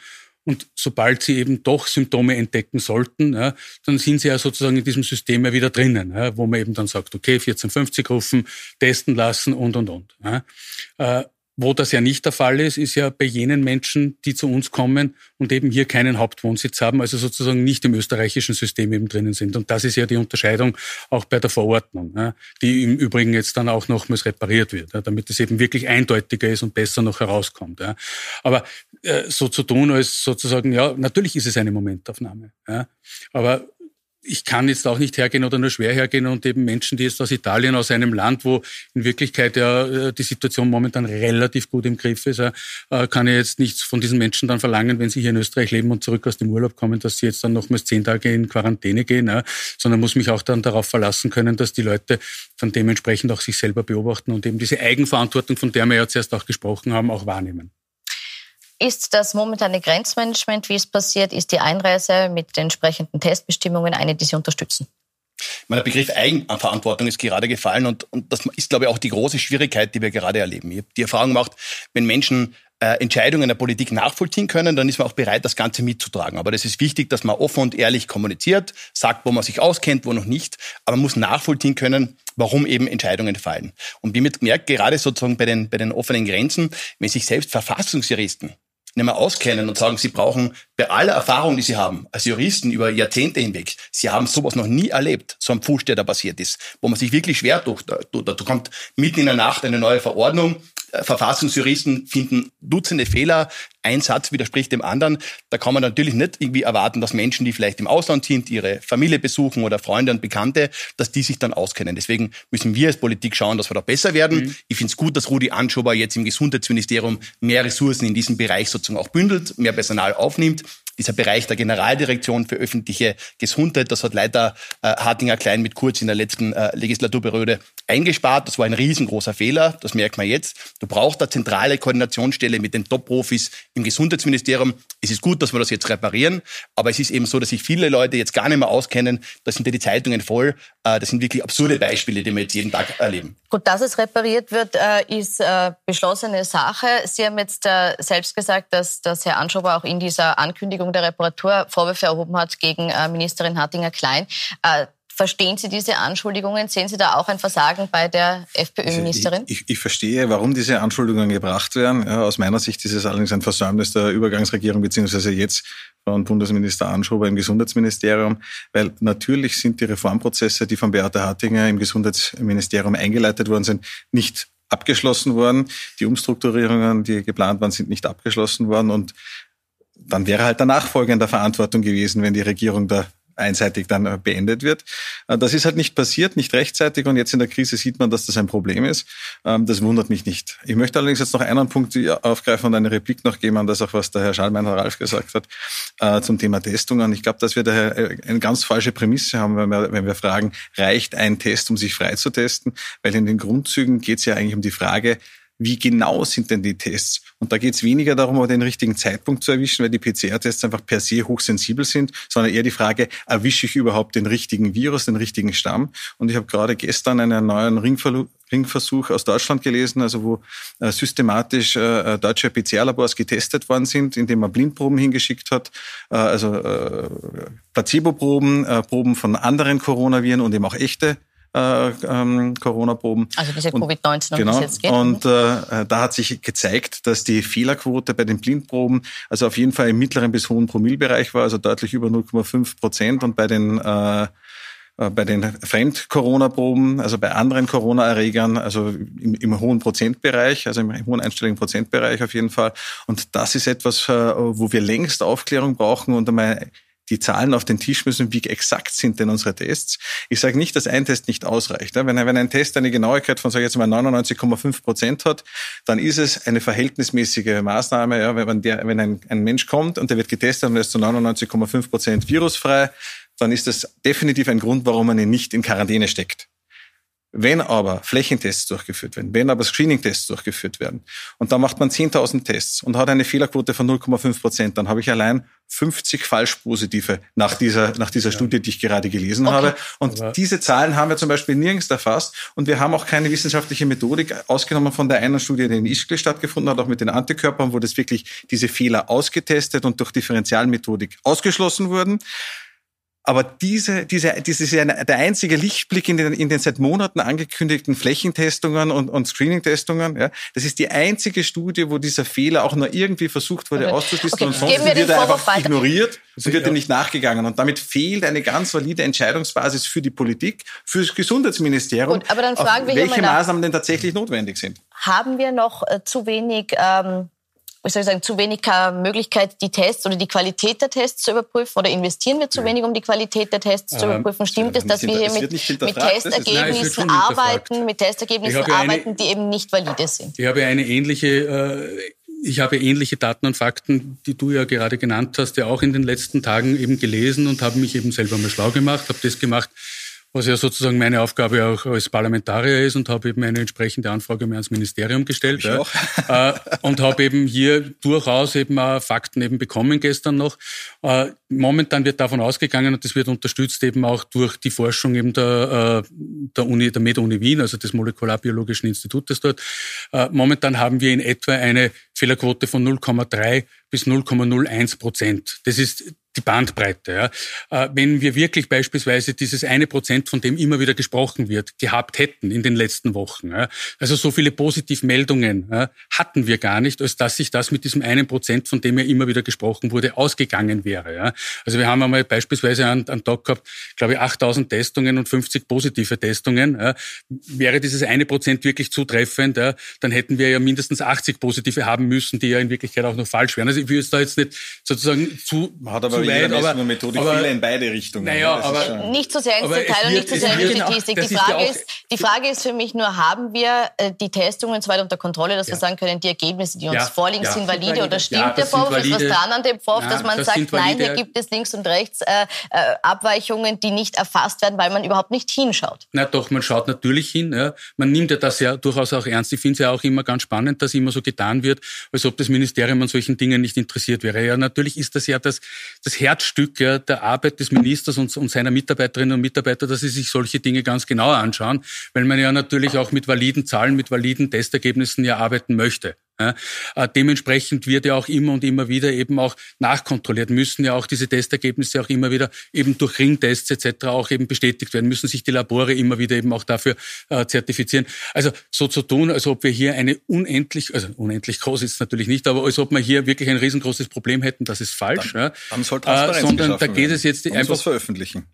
Und sobald sie eben doch Symptome entdecken sollten, ja, dann sind sie ja sozusagen in diesem System ja wieder drinnen, ja, wo man eben dann sagt, okay, 1450 rufen, testen lassen und, und, und. Äh, Wo das ja nicht der Fall ist, ist ja bei jenen Menschen, die zu uns kommen und eben hier keinen Hauptwohnsitz haben, also sozusagen nicht im österreichischen System eben drinnen sind. Und das ist ja die Unterscheidung auch bei der Verordnung, die im Übrigen jetzt dann auch nochmals repariert wird, damit es eben wirklich eindeutiger ist und besser noch herauskommt. Aber äh, so zu tun, als sozusagen, ja, natürlich ist es eine Momentaufnahme. Aber ich kann jetzt auch nicht hergehen oder nur schwer hergehen und eben Menschen, die jetzt aus Italien, aus einem Land, wo in Wirklichkeit ja äh, die Situation momentan relativ gut im Griff ist, äh, kann ich jetzt nichts von diesen Menschen dann verlangen, wenn sie hier in Österreich leben und zurück aus dem Urlaub kommen, dass sie jetzt dann nochmals zehn Tage in Quarantäne gehen, sondern muss mich auch dann darauf verlassen können, dass die Leute dann dementsprechend auch sich selber beobachten und eben diese Eigenverantwortung, von der wir ja zuerst auch gesprochen haben, auch wahrnehmen. Ist das momentane Grenzmanagement, wie es passiert, ist die Einreise mit den entsprechenden Testbestimmungen eine, die Sie unterstützen? Der Begriff Eigenverantwortung ist gerade gefallen und, und das ist, glaube ich, auch die große Schwierigkeit, die wir gerade erleben. Ich habe die Erfahrung gemacht, wenn Menschen äh, Entscheidungen der Politik nachvollziehen können, dann ist man auch bereit, das Ganze mitzutragen. Aber das ist wichtig, dass man offen und ehrlich kommuniziert, sagt, wo man sich auskennt, wo noch nicht. Aber man muss nachvollziehen können, warum eben Entscheidungen fallen. Und wie man merkt, gerade sozusagen bei den, bei den offenen Grenzen, wenn sich selbst Verfassungsjuristen nicht mehr auskennen und sagen, sie brauchen bei aller Erfahrung, die sie haben, als Juristen über Jahrzehnte hinweg, sie haben sowas noch nie erlebt, so ein Pfusch, der da passiert ist, wo man sich wirklich schwer tut. Da kommt mitten in der Nacht eine neue Verordnung, Verfassungsjuristen finden Dutzende Fehler, ein Satz widerspricht dem anderen. Da kann man natürlich nicht irgendwie erwarten, dass Menschen, die vielleicht im Ausland sind, ihre Familie besuchen oder Freunde und Bekannte, dass die sich dann auskennen. Deswegen müssen wir als Politik schauen, dass wir da besser werden. Mhm. Ich finde es gut, dass Rudi Anschober jetzt im Gesundheitsministerium mehr Ressourcen in diesem Bereich sozusagen auch bündelt, mehr Personal aufnimmt dieser Bereich der Generaldirektion für öffentliche Gesundheit, das hat leider äh, Hartinger Klein mit Kurz in der letzten äh, Legislaturperiode eingespart. Das war ein riesengroßer Fehler, das merkt man jetzt. Du brauchst eine zentrale Koordinationsstelle mit den Top-Profis im Gesundheitsministerium. Es ist gut, dass wir das jetzt reparieren, aber es ist eben so, dass sich viele Leute jetzt gar nicht mehr auskennen. Da sind ja die Zeitungen voll. Äh, das sind wirklich absurde Beispiele, die wir jetzt jeden Tag erleben. Gut, dass es repariert wird, äh, ist äh, beschlossene Sache. Sie haben jetzt selbst gesagt, dass, dass Herr Anschober auch in dieser Ankündigung der Reparatur Vorwürfe erhoben hat gegen Ministerin Hartinger-Klein. Verstehen Sie diese Anschuldigungen? Sehen Sie da auch ein Versagen bei der FPÖ-Ministerin? Ich, ich, ich, verstehe, warum diese Anschuldigungen gebracht werden. Ja, aus meiner Sicht ist es allerdings ein Versäumnis der Übergangsregierung beziehungsweise jetzt von Bundesminister Anschober im Gesundheitsministerium, weil natürlich sind die Reformprozesse, die von Beate Hartinger im Gesundheitsministerium eingeleitet worden sind, nicht abgeschlossen worden. Die Umstrukturierungen, die geplant waren, sind nicht abgeschlossen worden und dann wäre halt der Nachfolger in der Verantwortung gewesen, wenn die Regierung da einseitig dann äh, beendet wird. Äh, das ist halt nicht passiert, nicht rechtzeitig und jetzt in der Krise sieht man, dass das ein Problem ist. Ähm, das wundert mich nicht. Ich möchte allerdings jetzt noch einen Punkt aufgreifen und eine Replik noch geben an das auch, was der Herr Schallmeiner Ralf gesagt hat äh, zum Thema Testungen. Ich glaube, dass wir daher eine ganz falsche Prämisse haben, wenn wir, wenn wir fragen, reicht ein Test, um sich frei zu testen? Weil in den Grundzügen geht es ja eigentlich um die Frage, wie genau sind denn die Tests? Und da geht es weniger darum, den richtigen Zeitpunkt zu erwischen, weil die PCR-Tests einfach per se hochsensibel sind, sondern eher die Frage, erwische ich überhaupt den richtigen Virus, den richtigen Stamm? Und ich habe gerade gestern einen neuen Ringversuch aus Deutschland gelesen, also wo äh, systematisch äh, äh deutsche PCR-Labors getestet worden sind, indem man Blindproben hingeschickt hat, also Placebo-Proben, Proben von anderen Coronaviren und eben auch echte äh, ähm, Corona-Proben. Also diese Covid-19, um genau, jetzt geht. Und äh, da hat sich gezeigt, dass die Fehlerquote bei den Blindproben also auf jeden Fall im mittleren bis hohen Promillbereich war, also deutlich über 0,5 Prozent und bei den äh, äh, bei den Fremd-Corona-Proben, also bei anderen Corona-Erregern, also im, im, hohen Prozentbereich, also im hohen einstelligen Prozentbereich auf jeden Fall. Und das ist etwas, äh, wo wir längst Aufklärung brauchen und einmal die Zahlen auf den Tisch müssen, wie exakt sind denn unsere Tests. Ich sage nicht, dass ein Test nicht ausreicht. Wenn, wenn ein Test eine Genauigkeit von, sage ich jetzt mal, 99,5 Prozent hat, dann ist es eine verhältnismäßige Maßnahme. Wenn ein, ein Mensch kommt und der wird getestet und er ist zu 99,5 Prozent virusfrei, dann ist das definitiv ein Grund, warum man ihn nicht in Quarantäne steckt. Wenn aber Flächentests durchgeführt werden, wenn aber Screening-Tests durchgeführt werden und da macht man 10.000 Tests und hat eine Fehlerquote von 0,5 Prozent, dann habe ich allein 50 Falschpositive nach dieser, nach dieser ja. Studie, die ich gerade gelesen okay. habe. Und aber diese Zahlen haben wir zum Beispiel nirgends erfasst und wir haben auch keine wissenschaftliche Methodik ausgenommen von der einen Studie, die in Ischgl stattgefunden hat, auch mit den Antikörpern, wo das wirklich diese Fehler ausgetestet und durch Differentialmethodik ausgeschlossen wurden. Aber diese, diese, diese ist ja der einzige Lichtblick in den, in den seit Monaten angekündigten Flächentestungen und, und Screening-Testungen. Ja. Das ist die einzige Studie, wo dieser Fehler auch nur irgendwie versucht wurde okay. auszuschließen. Okay. Und sonst wird er einfach weiter. ignoriert und wird ja. ihm nicht nachgegangen. Und damit fehlt eine ganz valide Entscheidungsbasis für die Politik, für das Gesundheitsministerium, Gut, aber dann fragen wir welche Maßnahmen denn tatsächlich notwendig sind. Haben wir noch äh, zu wenig ähm, wie soll ich sagen, zu wenig Möglichkeit, die Tests oder die Qualität der Tests zu überprüfen? Oder investieren wir zu wenig, um die Qualität der Tests zu überprüfen? Stimmt es, dass wir hier mit, mit Testergebnissen arbeiten, mit Testergebnissen arbeiten, die eben nicht valide sind? Ich habe eine ähnliche äh, ich habe ähnliche Daten und Fakten, die du ja gerade genannt hast, ja auch in den letzten Tagen eben gelesen und habe mich eben selber mal schlau gemacht, habe das gemacht, was ja sozusagen meine Aufgabe auch als Parlamentarier ist und habe eben eine entsprechende Anfrage mehr ans Ministerium gestellt. Ja. Äh, und habe eben hier durchaus eben auch Fakten eben bekommen gestern noch. Äh, momentan wird davon ausgegangen und das wird unterstützt eben auch durch die Forschung eben der, äh, der Uni, der Med-Uni Wien, also des Molekularbiologischen Institutes dort. Momentan haben wir in etwa eine Fehlerquote von 0,3 bis 0,01 Prozent. Das ist die Bandbreite. Ja. Äh, wenn wir wirklich beispielsweise dieses eine Prozent, von dem immer wieder gesprochen wird, gehabt hätten in den letzten Wochen, ja, also so viele Positivmeldungen ja, hatten wir gar nicht, als dass sich das mit diesem einen Prozent, von dem ja immer wieder gesprochen wurde, ausgegangen wäre. Ja. Also wir haben einmal beispielsweise einen, einen Tag gehabt, glaube ich, 8000 Testungen und 50 positive Testungen. Ja. Wäre dieses eine Prozent wirklich zutreffend, ja, dann hätten wir ja mindestens 80 positive haben müssen, die ja in Wirklichkeit auch noch falsch wären. Also ich will es da jetzt nicht sozusagen zu, Hat aber zu weit, aber, Methodik aber, viele in beide Richtungen. Naja, aber, nicht so sehr ins Detail und nicht so sehr in die Statistik. Die Frage, ja ist, die Frage ist für mich nur, haben wir äh, die Testungen so weit unter Kontrolle, dass ja. wir sagen können, die Ergebnisse, die uns ja, vorliegen, ja, sind valide, oder stimmt der Vorwurf? Ist was dran an dem Vorwurf, dass man das sagt, nein, hier gibt es links und rechts äh, äh, Abweichungen, die nicht erfasst werden, weil man überhaupt nicht hinschaut? Na doch, man schaut natürlich hin. Ja. Man nimmt ja das ja durchaus auch ernst. Ich finde es ja auch immer ganz spannend, dass immer so getan wird, als ob das Ministerium an solchen Dingen nicht interessiert wäre. Ja, natürlich ist das ja das, das Herzstück ja, der Arbeit des Ministers und, und seiner Mitarbeiterinnen und Mitarbeiter, dass sie sich solche Dinge ganz genau anschauen, weil man ja natürlich auch mit validen Zahlen, mit validen Testergebnissen ja arbeiten möchte. Ja, äh, dementsprechend wird ja auch immer und immer wieder eben auch nachkontrolliert, müssen ja auch diese Testergebnisse auch immer wieder eben durch Ringtests etc. auch eben bestätigt werden, müssen sich die Labore immer wieder eben auch dafür äh, zertifizieren. Also so zu tun, als ob wir hier eine unendlich, also unendlich groß ist es natürlich nicht, aber als ob wir hier wirklich ein riesengroßes Problem hätten, das ist falsch. Dann, dann soll Transparenz äh, sondern da geht es jetzt einfach veröffentlichen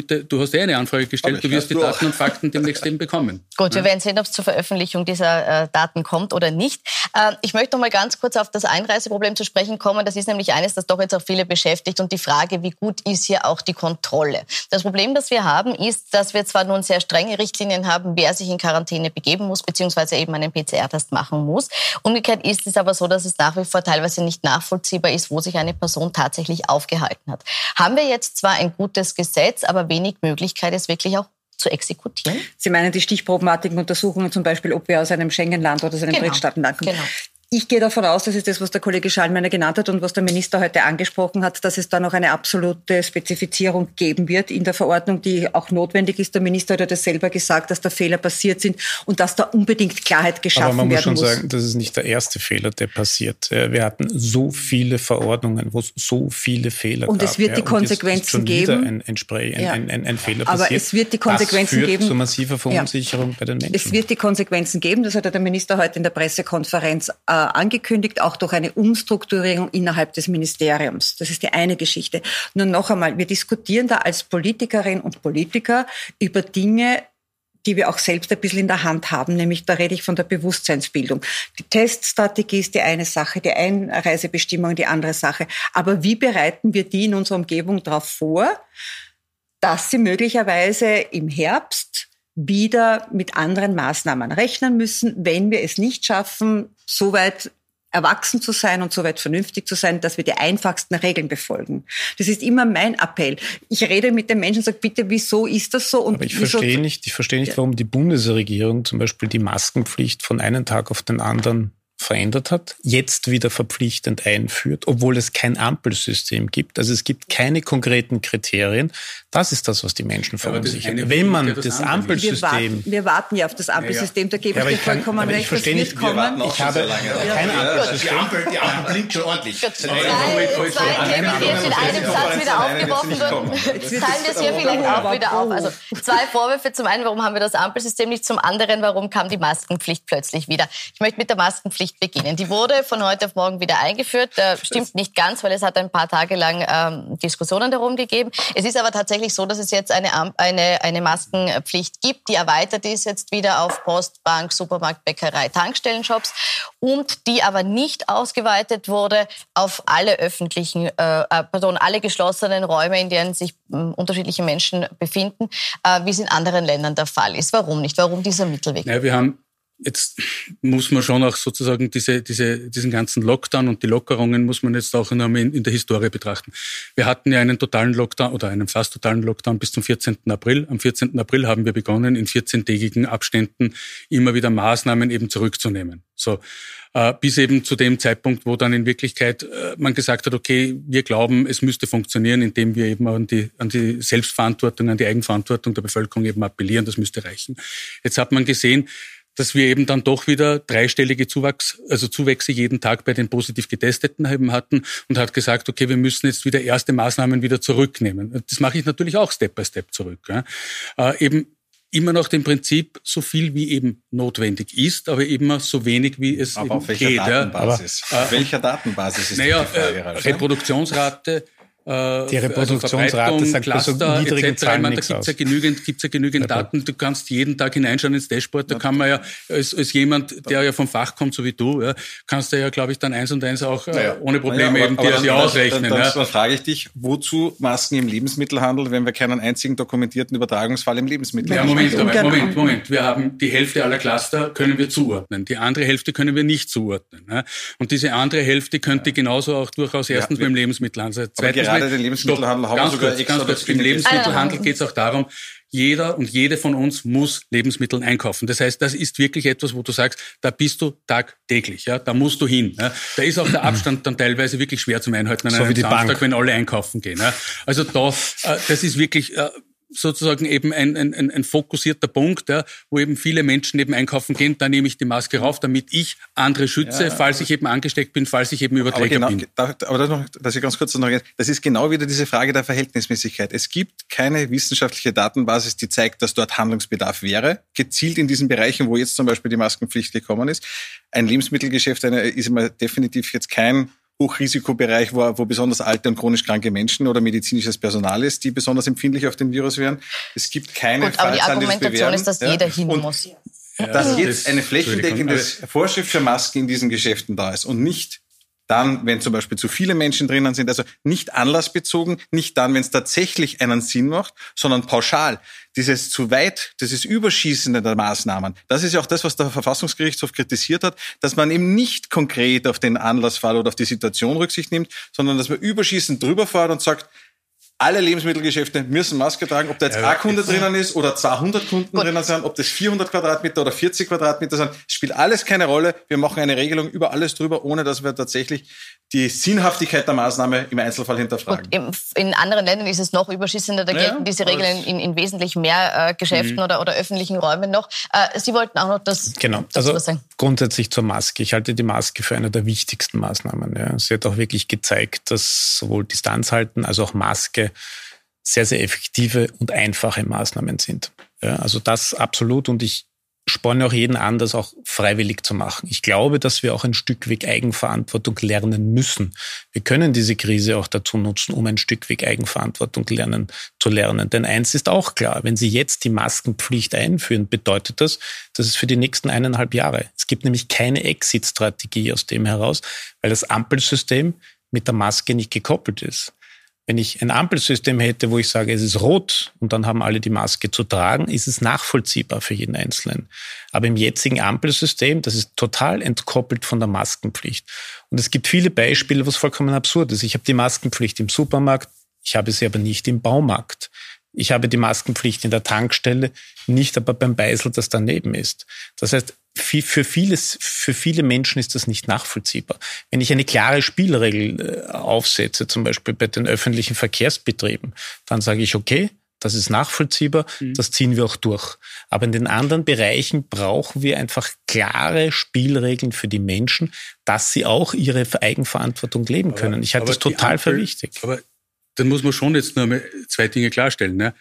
bitte, du hast ja eine Anfrage gestellt, du wirst die Daten und Fakten demnächst eben bekommen. Gut, wir werden sehen, ob es zur Veröffentlichung dieser äh, Daten kommt oder nicht. Äh, ich möchte noch mal ganz kurz auf das Einreiseproblem zu sprechen kommen. Das ist nämlich eines, das doch jetzt auch viele beschäftigt und die Frage, wie gut ist hier auch die Kontrolle? Das Problem, das wir haben, ist, dass wir zwar nun sehr strenge Richtlinien haben, wer sich in Quarantäne begeben muss, beziehungsweise eben einen PCR-Test machen muss. Umgekehrt ist es aber so, dass es nach wie vor teilweise nicht nachvollziehbar ist, wo sich eine Person tatsächlich aufgehalten hat. Haben wir jetzt zwar ein gutes Gesetz, aber aber wenig Möglichkeit, es wirklich auch zu exekutieren. Sie meinen die stichprobenartigen Untersuchungen zum Beispiel, ob wir aus einem Schengen-Land oder aus einem genau. Drittstaatenland kommen. Genau. Ich gehe davon aus, das ist das, was der Kollege Schallmeier genannt hat und was der Minister heute angesprochen hat, dass es da noch eine absolute Spezifizierung geben wird in der Verordnung, die auch notwendig ist. Der Minister hat ja das selber gesagt, dass da Fehler passiert sind und dass da unbedingt Klarheit geschaffen werden muss. Aber man muss schon muss. sagen, das ist nicht der erste Fehler, der passiert. Wir hatten so viele Verordnungen, wo es so viele Fehler und gab. Und es wird die Konsequenzen geben. Ein, ein, Spray, ein, ja. ein, ein, ein, Fehler Aber passiert. es wird die Konsequenzen das führt geben. zu massiver Verunsicherung ja. bei den Menschen. Es wird die Konsequenzen geben. Das hat der Minister heute in der Pressekonferenz äh, angekündigt, auch durch eine Umstrukturierung innerhalb des Ministeriums. Das ist die eine Geschichte. Nur noch einmal, wir diskutieren da als Politikerinnen und Politiker über Dinge, die wir auch selbst ein bisschen in der Hand haben, nämlich da rede ich von der Bewusstseinsbildung. Die Teststrategie ist die eine Sache, die Einreisebestimmung die andere Sache. Aber wie bereiten wir die in unserer Umgebung darauf vor, dass sie möglicherweise im Herbst wieder mit anderen Maßnahmen rechnen müssen, wenn wir es nicht schaffen, so weit erwachsen zu sein und so weit vernünftig zu sein, dass wir die einfachsten Regeln befolgen. Das ist immer mein Appell. Ich rede mit den Menschen und sage, bitte, wieso ist das so? Und Aber ich verstehe nicht, ich verstehe nicht, warum die Bundesregierung zum Beispiel die Maskenpflicht von einem Tag auf den anderen verändert hat, jetzt wieder verpflichtend einführt, obwohl es kein Ampelsystem gibt. Also es gibt keine konkreten Kriterien. Das ist das, was die Menschen verunsichert. Wenn man das, das Ampelsystem... Wir warten, wir warten, ja auf das Ampelsystem, da gebe ich dir vollkommen recht. Ich verstehe nicht, kommen. Ich habe kein Ampelsystem. Die Ampel, die Ampel blinkt schon ordentlich. Zwei, zwei Themen, die jetzt in einem Satz wieder aufgeworfen wurden, teilen wir es hier vielleicht auch wieder auf. Also zwei Vorwürfe. Zum einen, warum haben wir das Ampelsystem nicht? Zum anderen, warum kam die Maskenpflicht plötzlich wieder? Ich möchte mit der Maskenpflicht beginnen. Die wurde von heute auf morgen wieder eingeführt. Das stimmt nicht ganz, weil es hat ein paar Tage lang ähm, Diskussionen darum gegeben. Es ist aber tatsächlich so, dass es jetzt eine, eine, eine Maskenpflicht gibt, die erweitert ist jetzt wieder auf Post, Bank, Supermarkt, Bäckerei, Tankstellenshops und die aber nicht ausgeweitet wurde auf alle öffentlichen, äh, äh pardon, alle geschlossenen Räume, in denen sich äh, unterschiedliche Menschen befinden, äh, wie es in anderen Ländern der Fall ist. Warum nicht? Warum dieser Mittelweg? Ja, wir haben jetzt muss man schon auch sozusagen diese, diese, diesen ganzen Lockdown und die Lockerungen muss man jetzt auch in, in der Historie betrachten. Wir hatten ja einen totalen Lockdown oder einen fast totalen Lockdown bis zum 14. April. Am 14. April haben wir begonnen, in 14-tägigen Abständen immer wieder Maßnahmen eben zurückzunehmen. So, äh, bis eben zu dem Zeitpunkt, wo dann in Wirklichkeit äh, man gesagt hat, okay, wir glauben, es müsste funktionieren, indem wir eben an die, an die Selbstverantwortung, an die Eigenverantwortung der Bevölkerung eben appellieren, das müsste reichen. Jetzt hat man gesehen, dass wir eben dann doch wieder dreistellige Zuwachs, also Zuwächse jeden Tag bei den positiv Getesteten eben hatten und hat gesagt, okay, wir müssen jetzt wieder erste Maßnahmen wieder zurücknehmen. Das mache ich natürlich auch Step by Step zurück. Ja. Äh, eben immer nach dem Prinzip, so viel wie eben notwendig ist, aber immer so wenig wie es aber eben auf welcher geht. Datenbasis? Ja. Auf welcher Datenbasis ist naja, die Frage? Äh, Reproduktionsrate, äh, die Reproduktionsrate also sagt Cluster, so niedrigen etc. Zahlen meine, Da gibt's ja genügend, gibt's ja genügend Daten. Du kannst jeden Tag hineinschauen ins Dashboard. Da kann man ja als, als jemand, der ja vom Fach kommt, so wie du, ja, kannst du ja, glaube ich, dann eins und eins auch äh, naja. ohne Probleme naja, aber, eben dir, aber ausrechnen. Dann, dann, ja. dann frage ich dich, wozu Masken im Lebensmittelhandel, wenn wir keinen einzigen dokumentierten Übertragungsfall im Lebensmittelhandel haben? Ja, Moment, aber, Moment, Moment. Wir haben die Hälfte aller Cluster können wir zuordnen. Die andere Hälfte können wir nicht zuordnen. Ja? Und diese andere Hälfte könnte genauso auch durchaus erstens ja, beim Lebensmittelhandel sein. Gerade den Lebensmittelhandel Lebensmittelhandel haben ganz wir sogar kurz, extra ganz kurz. Im Lebensmittelhandel geht es auch darum, jeder und jede von uns muss Lebensmittel einkaufen. Das heißt, das ist wirklich etwas, wo du sagst, da bist du tagtäglich, ja, da musst du hin. Ja. Da ist auch der Abstand dann teilweise wirklich schwer zum Einhalten an so einem Samstag, Bank. wenn alle einkaufen gehen. Ja. Also da, äh, das ist wirklich äh, sozusagen eben ein, ein, ein fokussierter Punkt, ja, wo eben viele Menschen eben einkaufen gehen, da nehme ich die Maske rauf, damit ich andere schütze, ja, falls ich eben angesteckt bin, falls ich eben Überträger aber genau, bin. aber das, noch, dass ich ganz kurz noch, das ist genau wieder diese Frage der Verhältnismäßigkeit. Es gibt keine wissenschaftliche Datenbasis, die zeigt, dass dort Handlungsbedarf wäre, gezielt in diesen Bereichen, wo jetzt zum Beispiel die Maskenpflicht gekommen ist. Ein Lebensmittelgeschäft eine, ist immer definitiv jetzt kein Hochrisikobereich, wo, wo besonders alte und chronisch kranke Menschen oder medizinisches Personal ist, die besonders empfindlich auf den Virus wären. Es gibt keine Gut, aber die Argumentation ist, dass ja. jeder hin und muss. Dass jetzt eine flächendeckende Vorschrift für Masken in diesen Geschäften da ist und nicht dann, wenn zum Beispiel zu viele Menschen drinnen sind, also nicht anlassbezogen, nicht dann, wenn es tatsächlich einen Sinn macht, sondern pauschal. Dieses zu weit, dieses Überschießende der Maßnahmen, das ist ja auch das, was der Verfassungsgerichtshof kritisiert hat, dass man eben nicht konkret auf den Anlassfall oder auf die Situation Rücksicht nimmt, sondern dass man überschießend drüber fährt und sagt, alle Lebensmittelgeschäfte müssen Maske tragen, ob da jetzt ja, ein Kunde drinnen ist oder 200 Kunden Gut. drinnen sind, ob das 400 Quadratmeter oder 40 Quadratmeter sind, spielt alles keine Rolle. Wir machen eine Regelung über alles drüber, ohne dass wir tatsächlich die Sinnhaftigkeit der Maßnahme im Einzelfall hinterfragen. Gut, in anderen Ländern ist es noch überschießender, da gelten ja, diese Regeln in, in, wesentlich mehr äh, Geschäften mhm. oder, oder öffentlichenRäumen noch. Äh, Sie wollten auch noch das genau. also sagen. Grundsätzlich zur Maske. Ich halte die Maske für eine der wichtigsten Maßnahmen. Ja. Sie hat auch wirklich gezeigt, dass sowohl Distanz halten als auch Maske sehr, sehr effektive und einfache Maßnahmen sind. Ja, also das absolut. Und ich sporne auch jeden an, das auch freiwillig zu machen. Ich glaube, dass wir auch ein Stück weg Eigenverantwortung lernen müssen. Wir können diese Krise auch dazu nutzen, um ein Stück weg Eigenverantwortung lernen, zu lernen. Denn eins ist auch klar, wenn Sie jetzt die Maskenpflicht einführen, bedeutet das, dass es für die nächsten eineinhalb Jahre, es gibt nämlich keine Exit-Strategie aus dem heraus, weil das Ampelsystem mit der Maske nicht gekoppelt ist. Wenn ich ein Ampelsystem hätte, wo ich sage, es ist rot und dann haben alle die Maske zu tragen, ist es nachvollziehbar für jeden Einzelnen. Aber im jetzigen Ampelsystem, das ist total entkoppelt von der Maskenpflicht. Und es gibt viele Beispiele, was vollkommen absurd ist. Ich habe die Maskenpflicht im Supermarkt, ich habe sie aber nicht im Baumarkt. Ich habe die Maskenpflicht in der Tankstelle, nicht aber beim Beisel, das daneben ist. Das heißt, für, vieles, für viele Menschen ist das nicht nachvollziehbar. Wenn ich eine klare Spielregel äh, aufsetze, zum Beispiel bei den öffentlichen Verkehrsbetrieben, dann sage ich, okay, das ist nachvollziehbar, mhm. das ziehen wir auch durch. Aber in den anderen Bereichen brauchen wir einfach klare Spielregeln für die Menschen, dass sie auch ihre Eigenverantwortung leben können. Aber, ich halte das total Ampel, für wichtig. Aber dann muss man schon jetzt nur mal zwei Dinge klarstellen. Ne?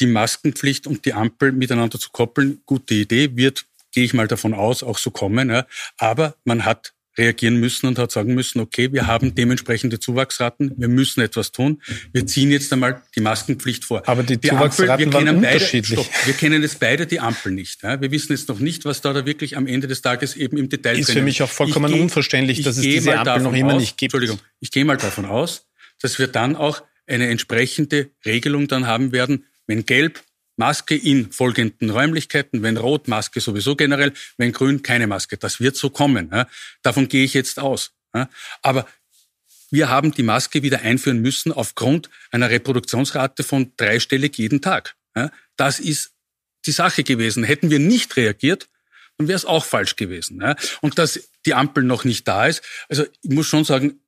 Die Maskenpflicht und die Ampel miteinander zu koppeln, gute Idee, wird, gehe ich mal davon aus, auch so kommen. Ne? Aber man hat reagieren müssen und hat sagen müssen, okay, wir haben dementsprechende Zuwachsraten, wir müssen etwas tun. Wir ziehen jetzt einmal die Maskenpflicht vor. Aber die, die Zuwachsraten Ampel, waren unterschiedlich. Beide, stopp, wir kennen jetzt beide die Ampel nicht. Ja? Wir wissen jetzt noch nicht, was da, da wirklich am Ende des Tages eben im Detail ist. Ist für mich auch vollkommen geh, unverständlich, dass es diese Ampel noch immer aus, nicht gibt. Entschuldigung, ich gehe mal davon aus, dass wir dann auch eine entsprechende Regelung dann haben werden, wenn gelb Maske in folgenden Räumlichkeiten, wenn rot, Maske sowieso generell, wenn grün, keine Maske. Das wird so kommen. Ja. Davon gehe ich jetzt aus. Ja. Aber wir haben die Maske wieder einführen müssen aufgrund einer Reproduktionsrate von dreistellig jeden Tag. Ja. Das ist die Sache gewesen. Hätten wir nicht reagiert, dann wäre es auch falsch gewesen. Und dass die Ampel noch nicht da ist, also ich muss schon sagen,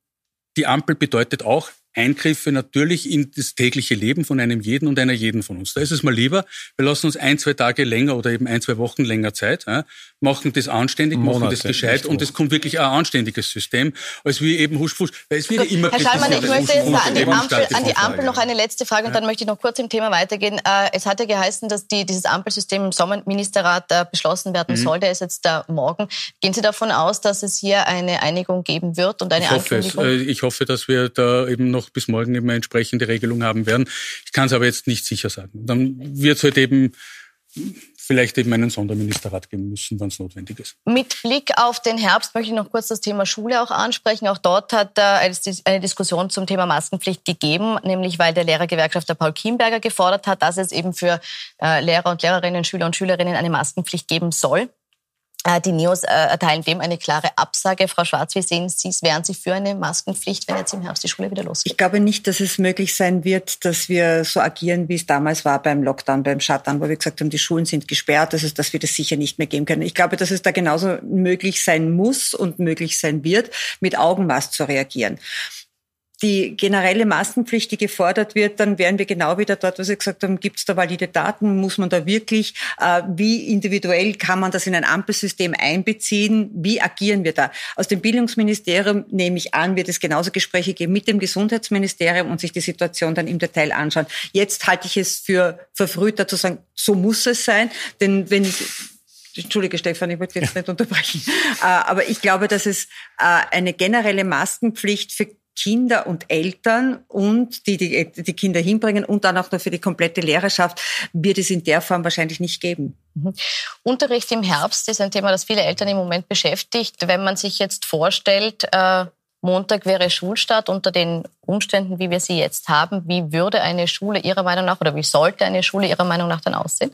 die Ampel bedeutet auch, Eingriffe natürlich in das tägliche Leben von einem jeden und einer jeden von uns. Da ist es mal lieber, wir lassen uns ein, zwei Tage länger oder eben ein, zwei Wochen länger Zeit, ja, machen das anständig, Monate, machen das gescheit und es kommt wirklich ein anständiges System, als wie eben huschfusch, weil es wieder immer Herr Schallmann, ich möchte jetzt an die, Ampel, an die Ampel noch eine letzte Frage und dann möchte ich noch kurz im Thema weitergehen. Äh, es hat ja geheißen, dass die, dieses Ampelsystem im Sommerministerrat äh, beschlossen werden mhm. soll. Der ist jetzt da morgen. Gehen Sie davon aus, dass es hier eine Einigung geben wird und eine ich hoffe Ankündigung? Es. Äh, ich hoffe, dass wir da eben noch bis morgen eben eine entsprechende Regelung haben werden. Ich kann es aber jetzt nicht sicher sagen. Dann wird es halt eben vielleicht eben einen Sonderministerrat geben müssen, wenn es notwendig ist. Mit Blick auf den Herbst möchte ich noch kurz das Thema Schule auch ansprechen. Auch dort hat es eine Diskussion zum Thema Maskenpflicht gegeben, nämlich weil der Lehrergewerkschafter Paul Kienberger gefordert hat, dass es eben für äh, Lehrer und Lehrerinnen, Schüler und Schülerinnen eine Maskenpflicht geben soll. Äh, die Neos äh, erteilen dem eine klare Absage. Frau Schwarz, wie sehen Sie es? Wären Sie für eine Maskenpflicht, wenn jetzt im Herbst die Schule wieder losgeht? Ich glaube nicht, dass es möglich sein wird, dass wir so agieren, wie es damals war beim Lockdown, beim Shutdown, wo wir gesagt haben, die Schulen sind gesperrt, also dass wir das sicher nicht mehr geben können. Ich glaube, dass es da genauso möglich sein muss und möglich sein wird, mit Augenmaß zu reagieren die generelle Maskenpflicht, die gefordert wird, dann wären wir genau wieder dort, was Sie gesagt haben, gibt es da valide Daten, muss man da wirklich, äh, wie individuell kann man das in ein Ampelsystem einbeziehen, wie agieren wir da? Aus dem Bildungsministerium nehme ich an, wird es genauso Gespräche geben mit dem Gesundheitsministerium und sich die Situation dann im Detail anschauen. Jetzt halte ich es für verfrühter zu sagen, so muss es sein, denn wenn ich Entschuldige, Stefan, ich wollte jetzt nicht unterbrechen. Äh, aber ich glaube, dass es äh, eine generelle Maskenpflicht für Kinder und Eltern und die, die die Kinder hinbringen und dann auch noch für die komplette Lehrerschaft wird es in der Form wahrscheinlich nicht geben. Mhm. Unterricht im Herbst ist ein Thema, das viele Eltern im Moment beschäftigt. Wenn man sich jetzt vorstellt, äh, Montag wäre Schulstart unter den Umständen, wie wir sie jetzt haben, wie würde eine Schule Ihrer Meinung nach oder wie sollte eine Schule Ihrer Meinung nach dann aussehen?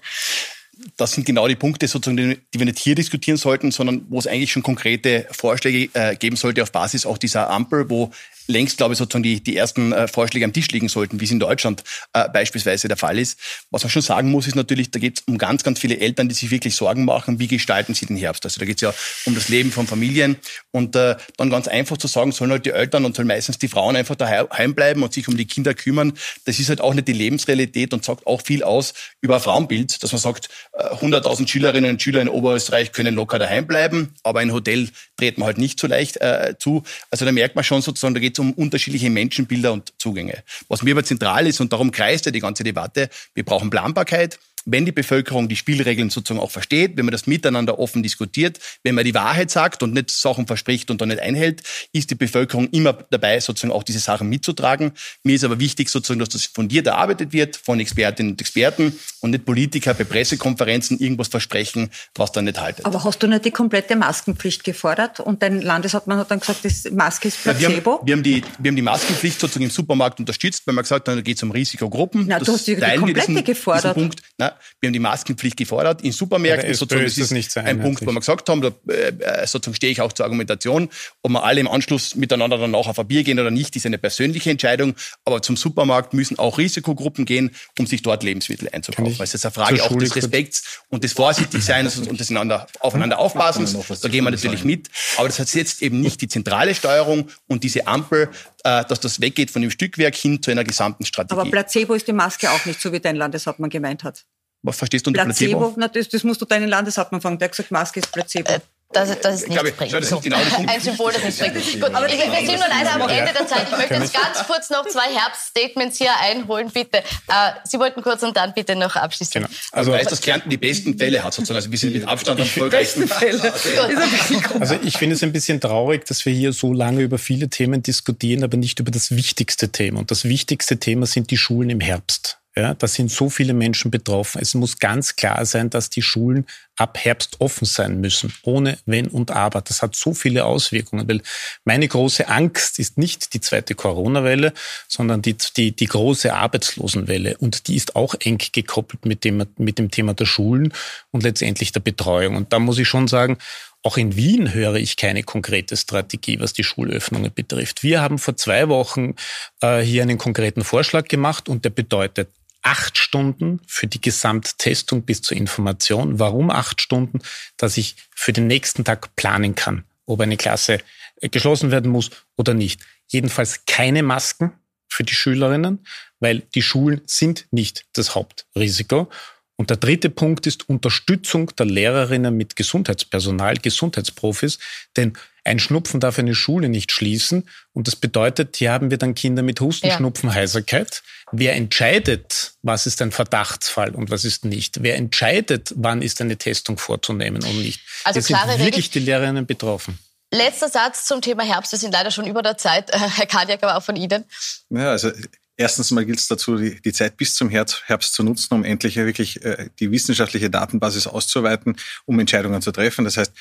Das sind genau die Punkte, sozusagen, die wir nicht hier diskutieren sollten, sondern wo es eigentlich schon konkrete Vorschläge äh, geben sollte auf Basis auch dieser Ampel, wo längst, glaube ich, sozusagen die, die ersten äh, Vorschläge am Tisch liegen sollten, wie es in Deutschland äh, beispielsweise der Fall ist. Was man schon sagen muss, ist natürlich, da geht es um ganz, ganz viele Eltern, die sich wirklich Sorgen machen, wie gestalten sie den Herbst. Also da geht es ja um das Leben von Familien und äh, dann ganz einfach zu sagen, sollen halt die Eltern und sollen meistens die Frauen einfach daheim bleiben und sich um die Kinder kümmern, das ist halt auch nicht die Lebensrealität und sagt auch viel aus über Frauenbild, dass man sagt, 100.000 äh, Schülerinnen und Schüler in Oberösterreich können locker daheim bleiben, aber ein Hotel dreht man halt nicht so leicht äh, zu. Also da merkt man schon sozusagen, da geht es um unterschiedliche Menschenbilder und Zugänge. Was mir aber zentral ist, und darum kreist ja die ganze Debatte, wir brauchen Planbarkeit, wenn die Bevölkerung die Spielregeln sozusagen auch versteht, wenn man das miteinander offen diskutiert, wenn man die Wahrheit sagt und nicht Sachen verspricht und dann nicht einhält, ist die Bevölkerung immer dabei, sozusagen auch diese Sachen mitzutragen. Mir ist aber wichtig sozusagen, dass das fundiert erarbeitet wird von Expertinnen und Experten und nicht Politiker bei Pressekonferenzen irgendwas versprechen, was dann nicht haltet. Aber hast du nicht die komplette Maskenpflicht gefordert und dein Landeshauptmann hat dann gesagt, das Maske ist Placebo? Ja, wir, haben, wir, haben, die, wir haben die Maskenpflicht sozusagen im Supermarkt unterstützt, weil man gesagt hat, da geht es um Risikogruppen. Na, du hast die, die komplette diesen, gefordert. Diesen Punkt. Na, wir haben die Maskenpflicht gefordert. In Supermärkten sozusagen, das ist, ist ein Punkt, wo wir gesagt haben, da äh, sozusagen stehe ich auch zur Argumentation. Ob wir alle im Anschluss miteinander danach auf ein Bier gehen oder nicht, ist eine persönliche Entscheidung. Aber zum Supermarkt müssen auch Risikogruppen gehen, um sich dort Lebensmittel einzukaufen. Weil es ist eine Frage auch des Respekts und des Vorsichtigseins und des aufeinander aufpassens. Da gehen wir natürlich mit. Aber das setzt eben nicht die zentrale Steuerung und diese Ampel, äh, dass das weggeht von dem Stückwerk hin zu einer gesamten Strategie. Aber Placebo ist die Maske auch nicht, so wie dein Landeshauptmann gemeint hat. Was verstehst du unter Placebo? Placebo? Na, das, das musst du deinen Landeshauptmann fragen. Der hat gesagt, Maske ist Placebo. Äh, dass, dass es nichts bringt. So. Genau ein Symbol, das nichts bringt. Gut, aber wir sind nur leider am Ende der Zeit. Ich möchte jetzt ganz kurz noch zwei Herbststatements hier einholen, bitte. Äh, Sie wollten kurz und dann bitte noch abschließen. Genau. Also, also weiß, dass Kärnten die besten Fälle hat, sozusagen. Also wir sind mit Abstand am erfolgreichsten. Fälle. Also ich finde es ein bisschen traurig, dass wir hier so lange über viele Themen diskutieren, aber nicht über das wichtigste Thema. Und das wichtigste Thema sind die Schulen im Herbst. Ja, da sind so viele Menschen betroffen. Es muss ganz klar sein, dass die Schulen ab Herbst offen sein müssen, ohne Wenn und Aber. Das hat so viele Auswirkungen, weil meine große Angst ist nicht die zweite Corona-Welle, sondern die, die, die große Arbeitslosenwelle. Und die ist auch eng gekoppelt mit dem, mit dem Thema der Schulen und letztendlich der Betreuung. Und da muss ich schon sagen, auch in Wien höre ich keine konkrete Strategie, was die Schulöffnungen betrifft. Wir haben vor zwei Wochen äh, hier einen konkreten Vorschlag gemacht und der bedeutet acht Stunden für die Gesamttestung bis zur Information. Warum acht Stunden? Dass ich für den nächsten Tag planen kann, ob eine Klasse äh, geschlossen werden muss oder nicht. Jedenfalls keine Masken für die Schülerinnen, weil die Schulen sind nicht das Hauptrisiko. Und der dritte Punkt ist Unterstützung der Lehrerinnen mit Gesundheitspersonal, Gesundheitsprofis, denn ein Schnupfen darf eine Schule nicht schließen. Und das bedeutet, hier haben wir dann Kinder mit Husten, ja. Schnupfen, Heiserkeit. Wer entscheidet, was ist ein Verdachtsfall und was ist nicht? Wer entscheidet, wann ist eine Testung vorzunehmen und nicht? Also Hier sind wirklich die Lehrerinnen betroffen. Letzter Satz zum Thema Herbst. Wir sind leider schon über der Zeit. Herr Kadiak, aber auch von Ihnen. Ja, also Erstens mal gilt es dazu, die, die, Zeit bis zum Herbst, zu nutzen, um endlich wirklich äh, die wissenschaftliche Datenbasis auszuweiten, um Entscheidungen zu treffen. Das heißt,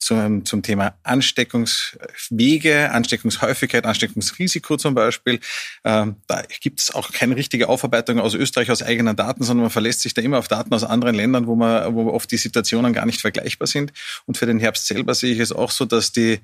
zum, zum Thema Ansteckungswege, Ansteckungshäufigkeit, Ansteckungsrisiko zum Beispiel. Ähm, da gibt es auch keine richtige Aufarbeitung aus Österreich aus eigenen Daten, sondern man verlässt sich da immer auf Daten aus anderen Ländern, wo man, wo oft die Situationen gar nicht vergleichbar sind. Und für den Herbst selber sehe ich es auch so, dass die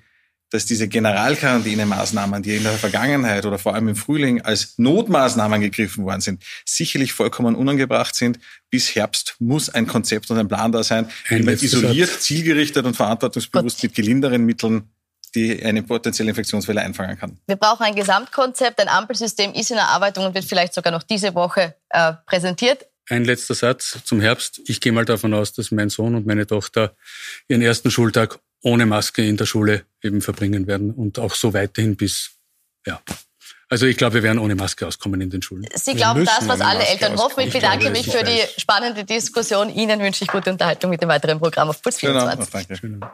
dass diese Generalquarantäne-Maßnahmen, die in der Vergangenheit oder vor allem im Frühling als Notmaßnahmen gegriffen worden sind, sicherlich vollkommen unangebracht sind. Bis Herbst muss ein Konzept und ein Plan da sein, wie man isoliert, Satz. zielgerichtet und verantwortungsbewusst mit gelinderen Mitteln die eine potenzielle Infektionswelle einfangen kann. Wir brauchen ein Gesamtkonzept. Ein Ampelsystem ist in Erarbeitung und wird vielleicht sogar noch diese Woche äh, präsentiert. Ein letzter Satz zum Herbst. Ich gehe mal davon aus, dass mein Sohn und meine Tochter ihren ersten Schultag ohne Maske in der Schule eben verbringen werden und auch so weiterhin bis, ja. Also ich glaube, wir werden ohne Maske auskommen in den Schulen. Sie glauben das, was alle Eltern auskommen. hoffen. Ich, ich bedanke mich für die spannende Diskussion. Ihnen wünsche ich gute Unterhaltung mit dem weiteren Programm auf Puls 24. Genau, danke.